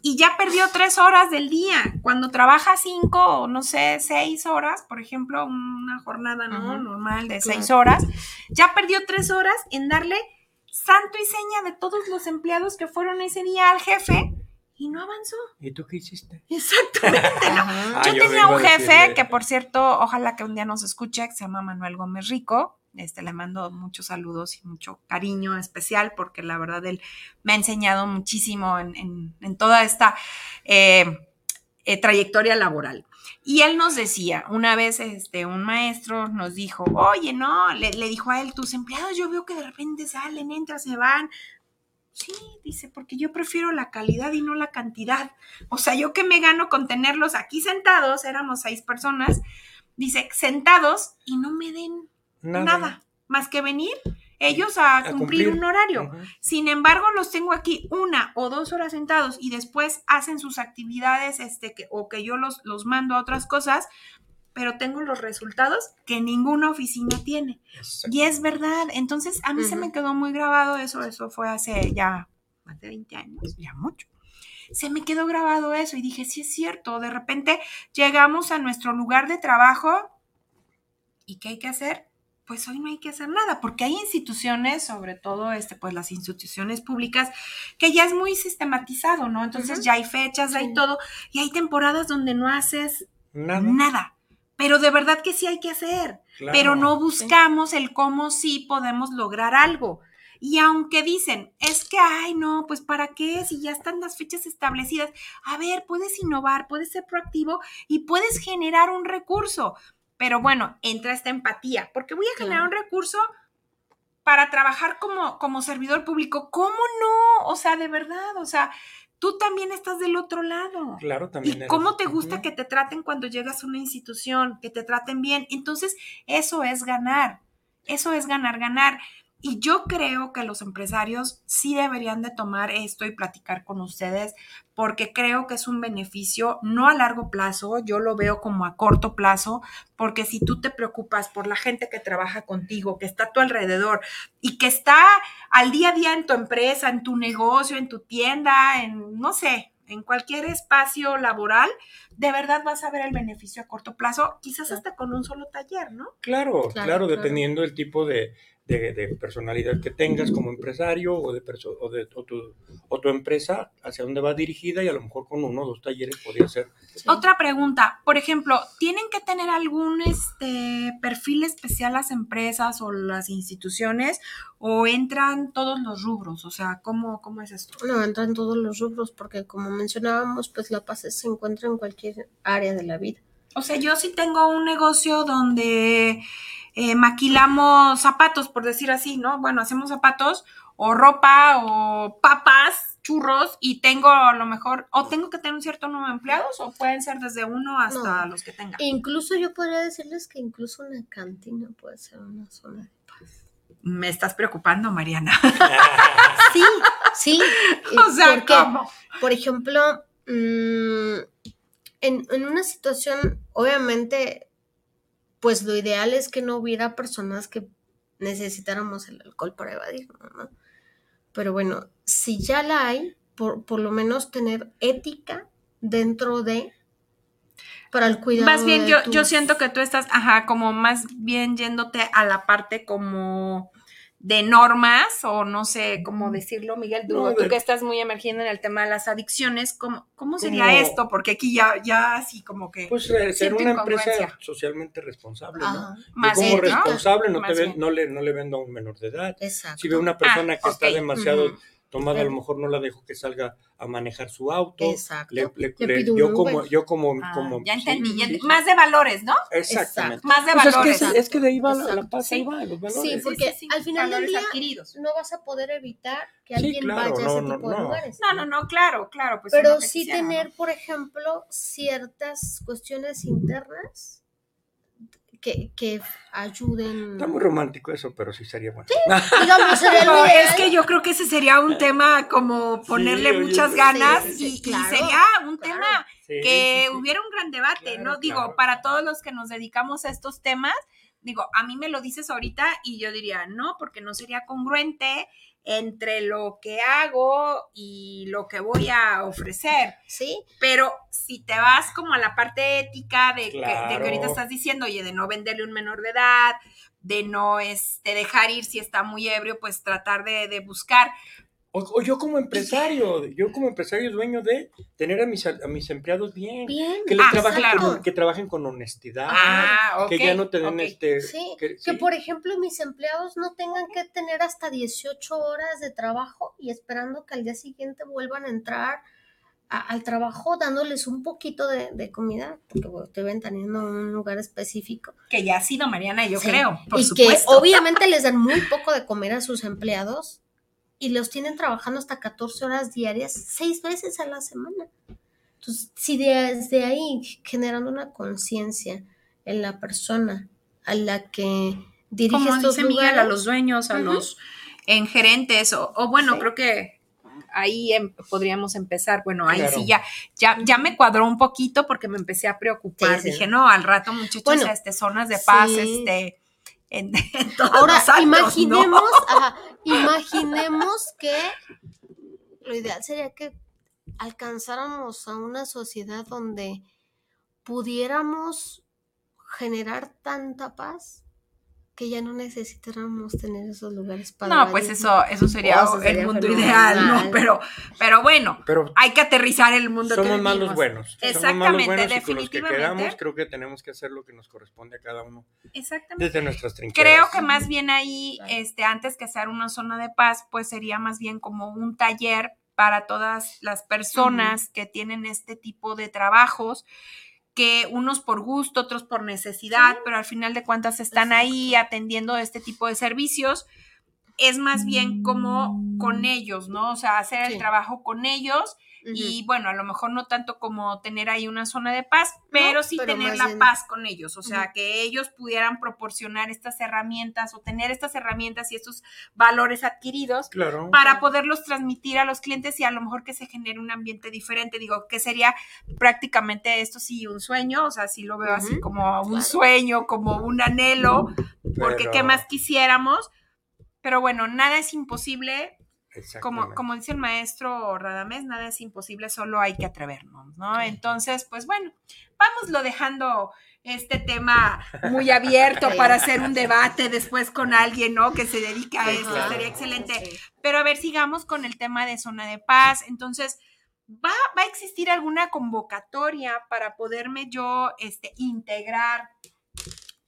S3: Y ya perdió tres horas del día. Cuando trabaja cinco o no sé, seis horas, por ejemplo, una jornada normal de seis horas, ya perdió tres horas en darle santo y seña de todos los empleados que fueron ese día al jefe y no avanzó.
S4: ¿Y tú qué hiciste?
S3: Exactamente, ¿no?
S5: Ajá.
S4: Ah,
S3: Yo
S4: yo
S3: tenía un jefe que, por cierto, ojalá que un día nos escuche, que se llama Manuel Gómez Rico. Este, le mando muchos saludos y mucho cariño especial porque la verdad él me ha enseñado muchísimo en, en- en toda esta eh, eh, trayectoria laboral. Y él nos decía, una vez este, un maestro nos dijo, oye, no, le, le dijo a él, tus empleados yo veo que de repente salen, entran, se van. Sí, dice, porque yo prefiero la calidad y no la cantidad. O sea, yo que me gano con tenerlos aquí sentados, éramos seis personas, dice, sentados y no me den nada, más que venir ellos a,
S4: A
S3: cumplir,
S4: cumplir.
S3: un horario. Sin embargo, los tengo aquí una o dos horas sentados y después hacen sus actividades este, que, o que yo los, los mando a otras cosas, pero tengo los resultados que ninguna oficina tiene.
S4: Exacto.
S3: Y es verdad. Entonces, a mí se me quedó muy grabado eso. Eso fue hace ya más de 20 años, ya mucho. Se me quedó grabado eso y dije, sí es cierto. De repente llegamos a nuestro lugar de trabajo y ¿qué hay que hacer? Pues hoy no hay que hacer nada, porque hay instituciones, sobre todo este, pues las instituciones públicas, que ya es muy sistematizado, ¿no? Entonces ya hay fechas, hay
S5: Sí.
S3: todo, y hay temporadas donde no haces
S4: Nada.
S3: nada. Pero de verdad que sí hay que hacer
S4: Claro.
S3: pero no buscamos el cómo sí podemos lograr algo. Y aunque dicen, es que, ay, no, pues para qué, si ya están las fechas establecidas, a ver, puedes innovar, puedes ser proactivo y puedes generar un recurso. Pero bueno, entra esta empatía, porque voy a generar
S5: Claro.
S3: un recurso para trabajar como, como servidor público. ¿Cómo no? O sea, de verdad, o sea, tú también estás del otro lado.
S4: Claro, también.
S3: ¿Y
S4: eres-
S3: cómo te gusta que te traten cuando llegas a una institución, que te traten bien? Entonces, eso es ganar. Eso es ganar, ganar. Y yo creo que los empresarios sí deberían de tomar esto y platicar con ustedes porque creo que es un beneficio no a largo plazo, yo lo veo como a corto plazo, porque si tú te preocupas por la gente que trabaja contigo, que está a tu alrededor y que está al día a día en tu empresa, en tu negocio, en tu tienda, en, no sé, en cualquier espacio laboral, de verdad vas a ver el beneficio a corto plazo, quizás hasta con un solo taller, ¿no?
S4: Claro, claro,
S5: Claro, claro.
S4: dependiendo del tipo de, de- de personalidad que tengas como empresario o, de perso- o, de, o tu, o tu empresa, hacia dónde va dirigida y a lo mejor con uno o dos talleres podría ser.
S5: Sí.
S3: Otra pregunta, por ejemplo, ¿tienen que tener algún este, perfil especial las empresas o las instituciones o entran todos los rubros? O sea, ¿cómo, cómo es esto?
S5: No, entran todos los rubros porque como mencionábamos, pues la paz se encuentra en cualquier área de la vida.
S3: O sea, yo sí tengo un negocio donde eh, maquilamos zapatos, por decir así, ¿no? Bueno, hacemos zapatos o ropa o papas, churros y tengo a lo mejor, o tengo que tener un cierto número de empleados o pueden ser desde uno hasta
S5: No.
S3: los que tenga.
S5: Incluso yo podría decirles que incluso una cantina puede ser una zona de paz.
S3: Me estás preocupando, Mariana.
S5: Sí, sí.
S3: o sea,
S5: porque,
S3: ¿cómo?
S5: por ejemplo, mm, en, en una situación, obviamente, pues lo ideal es que no hubiera personas que necesitáramos el alcohol para evadirnos, ¿no? Pero bueno, si ya la hay, por, por lo menos tener ética dentro de para el cuidado.
S3: Más bien,
S5: de
S3: yo, yo siento que tú estás, ajá, como más bien yéndote a la parte como de normas, o no sé cómo decirlo, Miguel, tú,
S4: No,
S3: tú que estás muy emergiendo en el tema de las adicciones, ¿cómo, cómo sería
S4: Como-
S3: esto? Porque aquí ya, ya así como que...
S4: Pues ser una empresa socialmente responsable, ¿no?
S5: Ajá,
S4: Yo
S3: Más
S4: como
S3: bien, ¿no?
S4: responsable no, te ven- no, le, no le vendo a un menor de edad.
S5: exacto.
S4: Si veo una persona que está demasiado. Tomada, a lo mejor no la dejo que salga a manejar su auto.
S5: Exacto.
S4: Le- le-
S5: Le
S4: le-
S5: pido
S4: yo como, yo como,
S3: Ah,
S4: como
S3: ya
S4: sí,
S3: entendí, ya
S4: sí,
S3: ent-
S4: sí.
S3: más de valores, ¿no?
S4: Exactamente.
S3: Más de
S4: Pues es,
S3: valores.
S4: que, es, es que de ahí va la, la
S5: Exacto.
S4: paz,
S3: Sí.
S4: ahí va, los valores.
S5: Sí, porque al final del día-
S3: adquiridos.
S5: No vas a poder evitar que
S4: Sí,
S5: alguien
S4: claro,
S5: vaya a
S4: no,
S5: ese
S4: no,
S5: tipo de
S4: no.
S5: lugares.
S3: No, no, no, claro, claro. Pues
S5: Pero sí
S3: quisiera, ¿no?
S5: tener, por ejemplo, ciertas cuestiones internas que, que ayuden.
S4: Está muy romántico eso, pero sí sería bueno.
S5: Digamos, sería lo
S3: No, es que yo creo que ese sería un tema como ponerle muchas
S4: sí,
S3: ganas
S5: sí, sí,
S3: y, sería un
S5: claro.
S3: tema
S4: Sí,
S3: que
S4: sí, sí.
S3: hubiera un gran debate,
S4: Claro,
S3: ¿no? Digo,
S4: claro.
S3: para todos los que nos dedicamos a estos temas, digo, a mí me lo dices ahorita y yo diría, no, porque no sería congruente entre lo que hago y lo que voy a ofrecer.
S5: Sí,
S3: Pero si te vas como a la parte ética de, que, de que ahorita estás diciendo, oye, de no venderle un menor de edad, de no este, dejar ir si está muy ebrio, pues tratar de, de buscar.
S4: O, o yo como empresario, yo como empresario dueño de tener a mis, a mis empleados bien.
S5: bien.
S4: Que, les
S3: Ah,
S4: trabajen
S3: claro.
S4: con, que trabajen con honestidad.
S3: Ah, ok.
S4: que ya no te den
S3: ok.
S4: este.
S5: Sí,
S4: que-
S5: por ejemplo mis empleados no tengan que tener hasta 18 horas de trabajo y esperando que al día siguiente vuelvan a entrar a- al trabajo dándoles un poquito de, de comida, porque bueno, te ven teniendo un lugar específico.
S3: Que ya ha sido Mariana, yo
S5: Sí.
S3: creo, por
S5: y
S3: supuesto.
S5: que obviamente les dan muy poco de comer a sus empleados y los tienen trabajando hasta 14 horas diarias, seis veces a la semana. Entonces, si desde ahí generando una conciencia en la persona a la que dirige
S3: Como
S5: estos
S3: dice Miguel, a los dueños, a los en gerentes, o, o bueno,
S5: Sí.
S3: creo que ahí em- podríamos empezar. Bueno, ahí
S4: Claro.
S3: sí ya, ya, ya me cuadró un poquito porque me empecé a preocupar.
S5: Sí, sí.
S3: Dije, no, al rato, muchachos,
S5: Bueno,
S3: este, zonas de paz,
S5: sí.
S3: este, en, en todos
S5: Ahora,
S3: los actos, ¿no?
S5: imaginemos, ajá, imaginemos que lo ideal sería que alcanzáramos a una sociedad donde pudiéramos generar tanta paz que ya no necesitáramos tener esos lugares para
S3: No, pues eso, eso sería
S5: Oh,
S3: el mundo
S5: fenomenal.
S3: ideal, ¿no? Pero, pero bueno,
S4: Pero
S3: hay que aterrizar el mundo que
S4: somos más los
S3: vivimos.
S4: buenos. Somos
S3: Exactamente,
S4: buenos y con los que
S3: definitivamente.
S4: quedamos creo que tenemos que hacer lo que nos corresponde a cada uno
S3: Exactamente.
S4: desde nuestras trincheras.
S3: Creo que más bien ahí, este, antes que ser una zona de paz, pues sería más bien como un taller para todas las personas que tienen este tipo de trabajos, que unos por gusto, otros por necesidad, pero al final de cuentas están ahí atendiendo este tipo de servicios. Es más bien como con ellos, ¿no? O sea, hacer el trabajo con ellos y bueno, a lo mejor no tanto como tener ahí una zona de paz, pero sí
S5: pero
S3: tener la
S5: bien-
S3: paz con ellos, o sea, que ellos pudieran proporcionar estas herramientas o tener estas herramientas y estos valores adquiridos
S4: Claro.
S3: para poderlos transmitir a los clientes y a lo mejor que se genere un ambiente diferente. Digo, que sería prácticamente esto sí un sueño, o sea, sí lo veo así como un
S5: claro.
S3: sueño, como un anhelo, porque
S4: Pero-
S3: qué más quisiéramos. Pero bueno, nada es imposible, como, como dice el maestro Radamés, nada es imposible, solo hay que atrevernos, ¿no? Entonces, pues bueno, vámoslo dejando este tema muy abierto para hacer un debate después con alguien, ¿no? Que se dedique a esto, sería excelente.
S5: Sí.
S3: Pero a ver, sigamos con el tema de zona de paz. Entonces, ¿va, va a existir alguna convocatoria para poderme yo este, integrar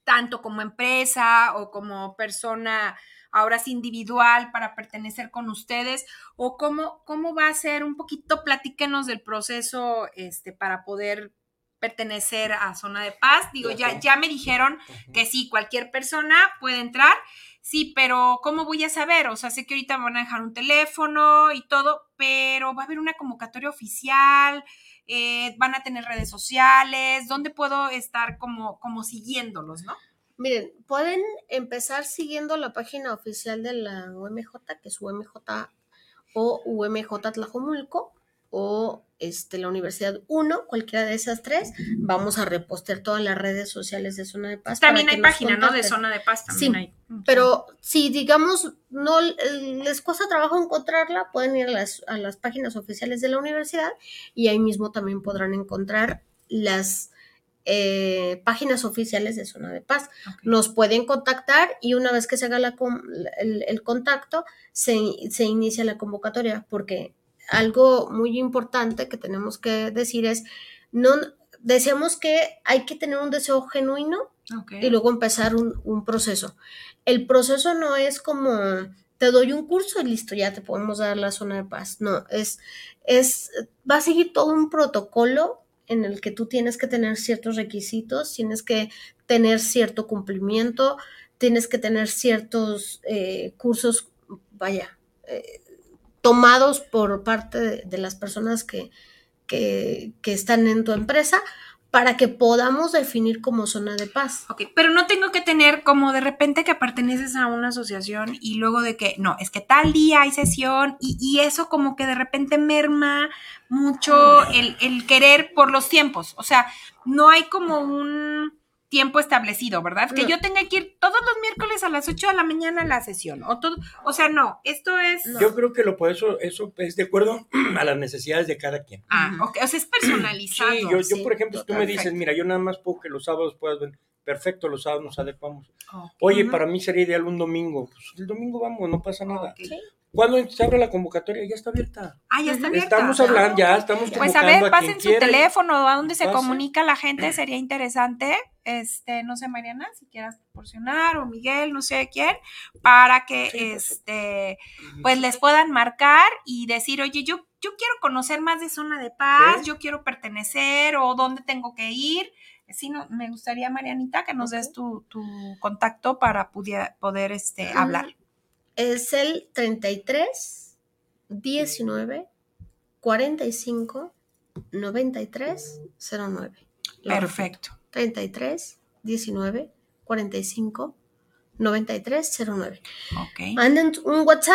S3: tanto como empresa o como persona ahora sí individual para pertenecer con ustedes? ¿O cómo, cómo va a ser? Un poquito platíquenos del proceso este, para poder pertenecer a Zona de Paz. Digo, ya, ya me dijeron que sí, cualquier persona puede entrar. Sí, pero ¿cómo voy a saber? O sea, sé que ahorita me van a dejar un teléfono y todo, pero va a haber una convocatoria oficial, eh, van a tener redes sociales, ¿dónde puedo estar como, como siguiéndolos, no?
S5: Miren, pueden empezar siguiendo la página oficial de la UMJ, que es UMJ o UMJ Tlajomulco o este, la Universidad 1, cualquiera de esas tres. Vamos a repostear todas las redes sociales de Zona de Paz.
S3: También hay página, ¿no? De. Zona de Paz también
S5: Sí,
S3: hay.
S5: Pero si, digamos, no les cuesta trabajo encontrarla, pueden ir a las, a las páginas oficiales de la universidad y ahí mismo también podrán encontrar las eh, páginas oficiales de Zona de Paz. Nos pueden contactar y una vez que se haga la el, el contacto, se, se inicia la convocatoria, porque algo muy importante que tenemos que decir es, no deseamos que hay que tener un deseo genuino y luego empezar un, un proceso. El proceso no es como te doy un curso y listo, ya te podemos dar la zona de paz. No, es, es, va a seguir todo un protocolo en el que tú tienes que tener ciertos requisitos, tienes que tener cierto cumplimiento, tienes que tener ciertos eh, cursos, vaya, eh, tomados por parte de, las personas que, que están en tu empresa para que podamos definir como zona de paz.
S3: Ok, pero no tengo que tener como de repente que perteneces a una asociación y luego de que, no, es que tal día hay sesión y, y eso como que de repente merma mucho el, el querer por los tiempos. O sea, no hay como un tiempo establecido, ¿verdad? Que
S5: No.
S3: yo tenga que ir todos los miércoles a las 8 de la mañana a la sesión. O, todo, o sea, no, esto es...
S5: No.
S4: Yo creo que lo por eso, eso es de acuerdo a las necesidades de cada quien.
S3: Ah, ok, o sea, es personalizado.
S4: Sí, yo, yo
S5: sí,
S4: por ejemplo, si tú me dices, mira, yo nada más puedo que los sábados puedas ver, perfecto, los sábados nos adecuamos. Oye, para mí sería ideal un domingo. Pues el domingo vamos, no pasa nada.
S3: Ok.
S4: ¿Cuándo se abre la convocatoria? Ya está abierta.
S3: Ah, ya está abierta.
S4: Estamos hablando, ya estamos
S3: Pues a ver, pasen su
S4: quiera.
S3: teléfono, a dónde se
S4: Pase.
S3: comunica la gente, sería interesante. Este, no sé, Mariana, si quieras proporcionar, o Miguel, no sé quién, para que
S4: Sí, perfecto.
S3: este, pues les puedan marcar y decir, oye, yo, yo quiero conocer más de zona de paz, yo quiero pertenecer, o dónde tengo que ir. Sí, no, me gustaría, Marianita, que nos des tu, tu contacto para pudia- poder este, hablar.
S5: Es el 33 19 45 93 09. Lo
S3: Perfecto.
S5: repito, 33 19 45 93 09.
S3: Ok.
S5: Manden un WhatsApp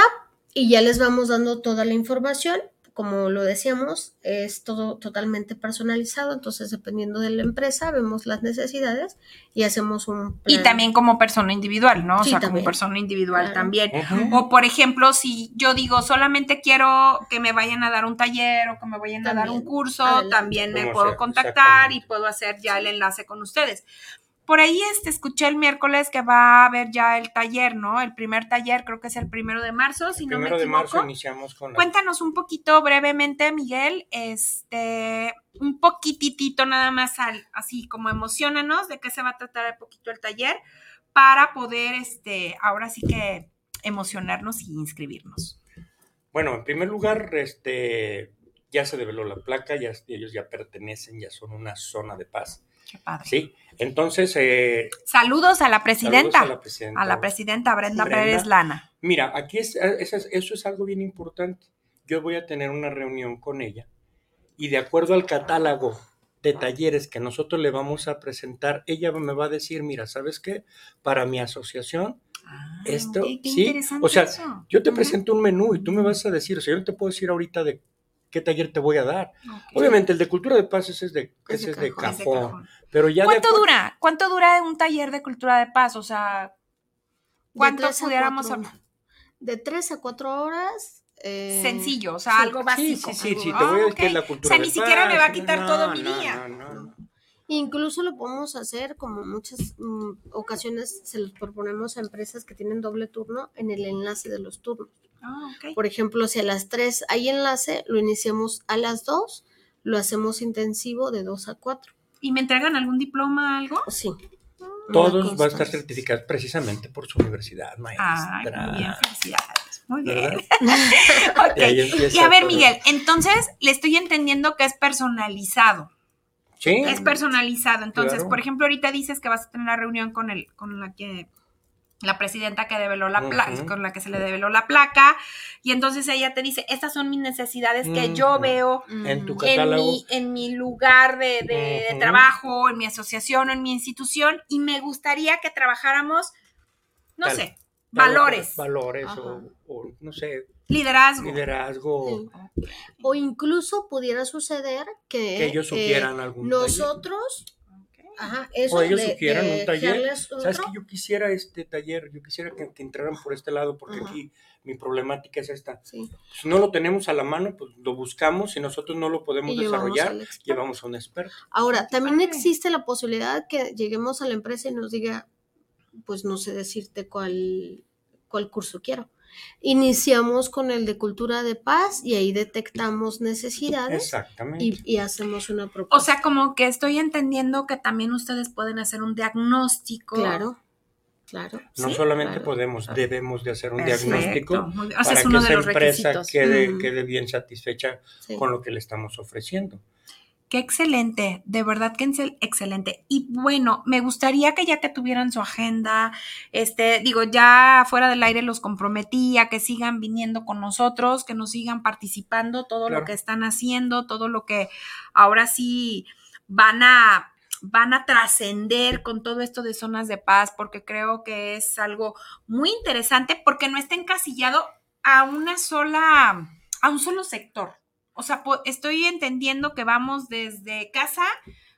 S5: y ya les vamos dando toda la información. Como lo decíamos, es todo totalmente personalizado, entonces dependiendo de la empresa vemos las necesidades y hacemos un
S3: Y también como persona individual, ¿no? O
S5: Sí,
S3: sea, como persona individual
S5: Claro.
S3: también. O por ejemplo, si yo digo solamente quiero que me vayan a dar un taller o que me vayan a dar un curso,
S5: Adelante.
S3: también me puedo
S4: sea,
S3: contactar y puedo hacer ya el enlace con ustedes. Por ahí este, escuché el miércoles que va a haber ya el taller, ¿no? El primer taller creo que es el primero de marzo, si
S4: El
S3: no me
S4: primero de
S3: equivoco.
S4: marzo iniciamos con la...
S3: Cuéntanos un poquito brevemente, Miguel, este, un poquitito nada más al- así como emocionanos de qué se va a tratar un poquito el taller para poder, este, ahora sí que emocionarnos y inscribirnos.
S4: Bueno, en primer lugar, este, ya se develó la placa, ya, ellos ya pertenecen, ya son una zona de paz.
S3: Qué padre.
S4: Sí, entonces, eh,
S3: Saludos a la presidenta,
S4: saludos a la presidenta.
S3: a la presidenta Brenda,
S4: Brenda.
S3: Pérez Lana.
S4: Mira, aquí es, es- eso es algo bien importante. Yo voy a tener una reunión con ella y de acuerdo al catálogo de talleres que nosotros le vamos a presentar, ella me va a decir, mira, ¿sabes qué? Para mi asociación,
S3: Ah,
S4: esto,
S3: ok, qué
S4: sí, o sea,
S3: eso.
S4: yo te presento un menú y tú me vas a decir, o sea, yo no te puedo decir ahorita de qué taller te voy a dar. Obviamente el de cultura de paz ese es de,
S5: Es
S4: ese
S5: de
S4: es de
S5: cajón.
S3: Ese
S4: cajón,
S3: cajón.
S4: pero ya
S3: ¿Cuánto dura? ¿Cuánto dura un taller de cultura de paz? O sea, ¿cuánto pudiéramos
S5: cuatro-
S3: hablar?
S5: De tres a cuatro horas. eh,
S3: Sencillo, o sea,
S5: sí,
S3: algo
S4: Sí,
S3: básico.
S4: sí, sí,
S5: algo
S4: sí, te voy a decir la
S3: O
S4: cultura
S3: sea,
S4: de
S3: ni siquiera me va a
S4: no,
S3: quitar todo mi
S4: no,
S3: día.
S4: no, no, no.
S5: Incluso lo podemos hacer, como muchas mm, ocasiones se los proponemos a empresas que tienen doble turno en el enlace de los turnos.
S3: Ah.
S5: Por ejemplo, si a las 3 hay enlace, lo iniciamos a las 2, lo hacemos intensivo de 2 a 4.
S3: ¿Y me entregan algún diploma, algo?
S5: Sí.
S4: Todos
S5: Una
S4: van a estar certificados precisamente por su universidad, maestra.
S3: Ay, muy bien, felicidades. Muy bien.
S4: ¿Verdad?
S3: Ok.
S4: Y
S3: a ver,
S4: todo.
S3: Miguel, entonces le estoy entendiendo que es personalizado.
S4: Sí.
S3: Es personalizado. Entonces,
S4: Claro.
S3: por ejemplo, ahorita dices que vas a tener una reunión con el, con la que la presidenta que develó la placa, con la que se le develó la placa, y entonces ella te dice, estas son mis necesidades que yo veo
S4: En tu
S5: Mm.
S3: en
S4: catálogo.
S3: mi, en mi lugar de, de- trabajo, en mi asociación o en mi institución, y me gustaría que trabajáramos, no
S4: Tal-
S3: sé,
S4: Tal-
S3: valores,
S4: Valores o, o, no sé,
S3: liderazgo.
S4: liderazgo.
S5: Sí. O incluso pudiera suceder que,
S4: Que ellos
S5: eh,
S4: sugieran algún taller.
S5: Ajá, eso
S4: O ellos
S5: de-
S4: sugieran
S5: de
S4: un taller. ¿Sabes que yo quisiera este taller? Yo quisiera que, que entraran por este lado porque
S5: Ajá.
S4: aquí mi problemática es esta.
S5: sí,
S4: Si no lo tenemos a la mano, pues lo buscamos. Si nosotros no lo podemos
S5: y
S4: desarrollar, llevamos a un experto.
S5: Ahora, también existe la posibilidad que lleguemos a la empresa y nos diga, pues no sé decirte cuál, cuál curso quiero. Iniciamos con el de cultura de paz y ahí detectamos necesidades
S4: Exactamente.
S5: y, y hacemos una propuesta.
S3: O sea, como que estoy entendiendo que también ustedes pueden hacer un diagnóstico.
S5: claro, claro.
S4: no
S3: sí,
S4: solamente
S5: claro,
S4: podemos,
S5: claro.
S4: debemos de hacer un
S3: Perfecto,
S4: diagnóstico.
S3: O sea,
S4: para
S3: es uno
S4: que
S3: de
S4: esa
S3: los
S4: empresa quede, quede bien satisfecha
S5: sí.
S4: con lo que le estamos ofreciendo.
S3: Qué excelente, de verdad que excel- excelente. Y bueno, me gustaría que ya que tuvieran su agenda, este, digo, ya fuera del aire los comprometía, que sigan viniendo con nosotros, que nos sigan participando, todo
S4: Claro.
S3: lo que están haciendo, todo lo que ahora sí van a van a trascender con todo esto de zonas de paz, porque creo que es algo muy interesante, porque no está encasillado a una sola, a un solo sector. O sea, estoy entendiendo que vamos desde casa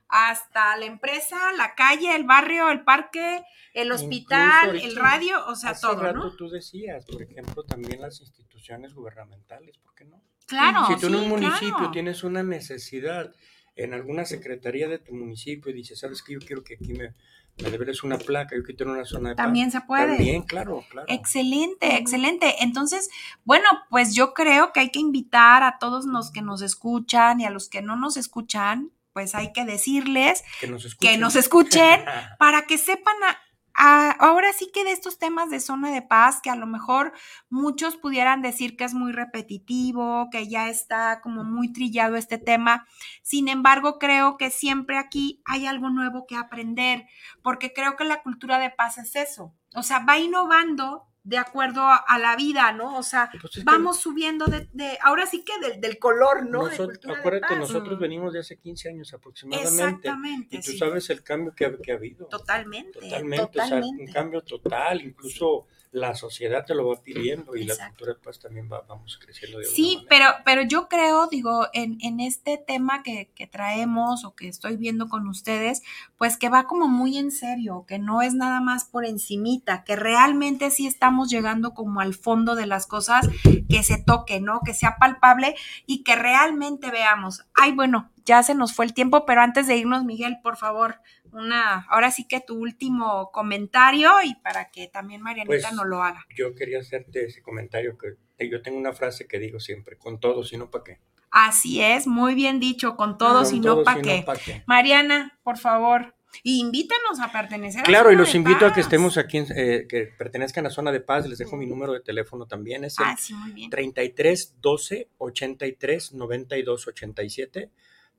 S3: hasta la empresa, la calle, el barrio, el parque, el hospital,
S4: ahorita,
S3: el radio, o sea,
S4: Hace
S3: todo,
S4: rato
S3: ¿no?
S4: tú decías, por ejemplo, también las instituciones gubernamentales, ¿por qué no?
S3: Claro.
S4: si tú en un municipio
S3: claro.
S4: tienes una necesidad en alguna secretaría de tu municipio y dices, ¿sabes qué? Yo quiero que aquí me, me deberes una placa, yo quiero una zona de paz".
S3: También se puede.
S4: También, claro, claro.
S3: Excelente, excelente. Entonces, bueno, pues yo creo que hay que invitar a todos los que nos escuchan y a los que no nos escuchan, pues hay que decirles
S4: Que nos escuchen.
S3: que nos escuchen para que sepan a- ahora sí que de estos temas de zona de paz, que a lo mejor muchos pudieran decir que es muy repetitivo, que ya está como muy trillado este tema. Sin embargo, creo que siempre aquí hay algo nuevo que aprender, porque creo que la cultura de paz es eso. O sea, va innovando de acuerdo a, a la vida, ¿no? O sea,
S4: Pues que
S3: vamos subiendo de, de- ahora sí que del, del color, ¿no? De
S4: nosot-
S3: cultura de
S4: acuérdate,
S3: paz.
S4: nosotros venimos de hace 15 años aproximadamente.
S3: Exactamente.
S4: Y tú
S3: sí.
S4: sabes el cambio que ha, que ha habido.
S3: Totalmente.
S4: Totalmente,
S3: totalmente.
S4: o sea, un cambio total, incluso la sociedad te lo va pidiendo y la cultura paz también va, vamos creciendo de
S3: Sí, pero, pero yo creo, digo, en, en este tema que, que traemos o que estoy viendo con ustedes, pues que va como muy en serio, que no es nada más por encimita, que realmente sí estamos llegando como al fondo de las cosas, que se toque, ¿no? Que sea palpable y que realmente veamos. Ay, bueno, ya se nos fue el tiempo, pero antes de irnos, Miguel, por favor, una, ahora sí que tu último comentario y para que también Marianita
S4: Pues,
S3: nos lo haga.
S4: Yo quería hacerte ese comentario que yo tengo una frase que digo siempre, con todo, si no, ¿para qué?
S3: Así es, muy bien dicho, con todo, si no, ¿para qué?
S4: ¿pa' qué?
S3: Mariana, por favor, invítanos a pertenecer a
S4: Claro, y los invito a que estemos aquí, eh, que pertenezcan a Zona de Paz, les dejo mi número de teléfono también, es el
S3: Ah, sí, muy bien.
S4: 33 12 83 92 87,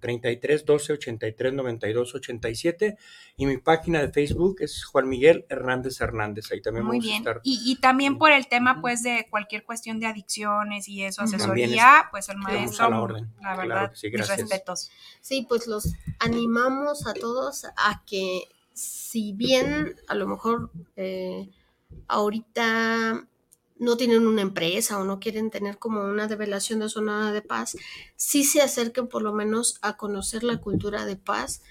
S4: 33 12 83 92 87 y mi página de Facebook es Juan Miguel Hernández Hernández. Ahí también
S3: Muy
S4: vamos
S3: bien.
S4: a estar.
S3: Y, y también por el tema, pues, de cualquier cuestión de adicciones y eso, asesoría, pues el maestro,
S4: a la orden.
S3: la
S4: Claro
S3: verdad,
S4: que sí,
S3: mis respetos.
S5: Sí, pues los animamos a todos a que si bien a lo mejor eh, ahorita no tienen una empresa o no quieren tener como una develación de zona de paz, sí se acerquen por lo menos a conocer la cultura de paz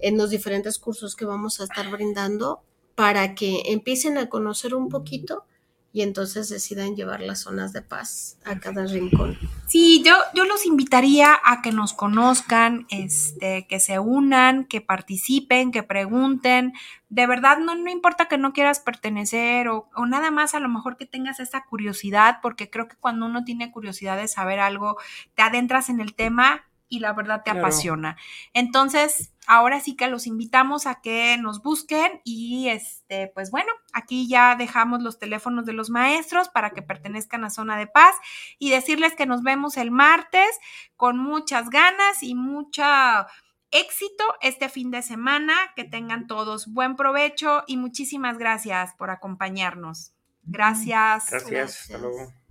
S5: en los diferentes cursos que vamos a estar brindando para que empiecen a conocer un poquito y entonces decidan llevar las zonas de paz a cada rincón.
S3: Sí, yo, yo los invitaría a que nos conozcan, este, que se unan, que participen, que pregunten. De verdad, no, no importa que no quieras pertenecer o, o nada más, a lo mejor que tengas esa curiosidad, porque creo que cuando uno tiene curiosidad de saber algo, te adentras en el tema y la verdad te
S4: Claro.
S3: apasiona. Entonces, ahora sí que los invitamos a que nos busquen y este, pues bueno, aquí ya dejamos los teléfonos de los maestros para que pertenezcan a Zona de Paz y decirles que nos vemos el martes con muchas ganas y mucha éxito este fin de semana, que tengan todos buen provecho y muchísimas gracias por acompañarnos. Gracias.
S4: Gracias.
S5: Gracias.
S4: Hasta luego.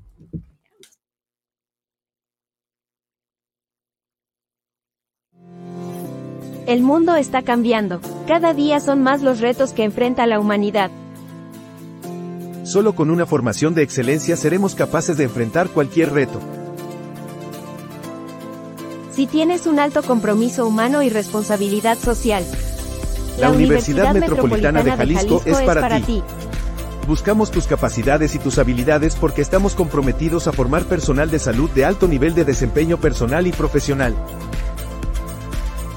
S6: El mundo está cambiando. Cada día son más los retos que enfrenta la humanidad.
S2: Solo con una formación de excelencia seremos capaces de enfrentar cualquier reto.
S6: Si tienes un alto compromiso humano y responsabilidad social.
S2: La Universidad Metropolitana de Jalisco es para ti. Buscamos tus capacidades y tus habilidades porque estamos comprometidos a formar personal de salud de alto nivel de desempeño personal y profesional.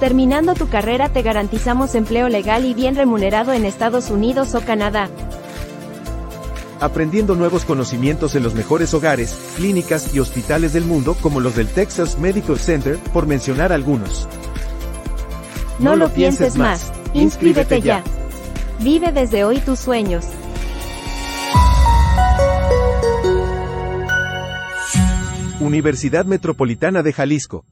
S6: Terminando tu carrera te garantizamos empleo legal y bien remunerado en Estados Unidos o Canadá.
S2: Aprendiendo nuevos conocimientos en los mejores hogares, clínicas y hospitales del mundo como los del Texas Medical Center, por mencionar algunos.
S6: No, lo pienses más. Inscríbete ya. Vive desde hoy tus sueños.
S2: Universidad Metropolitana de Jalisco.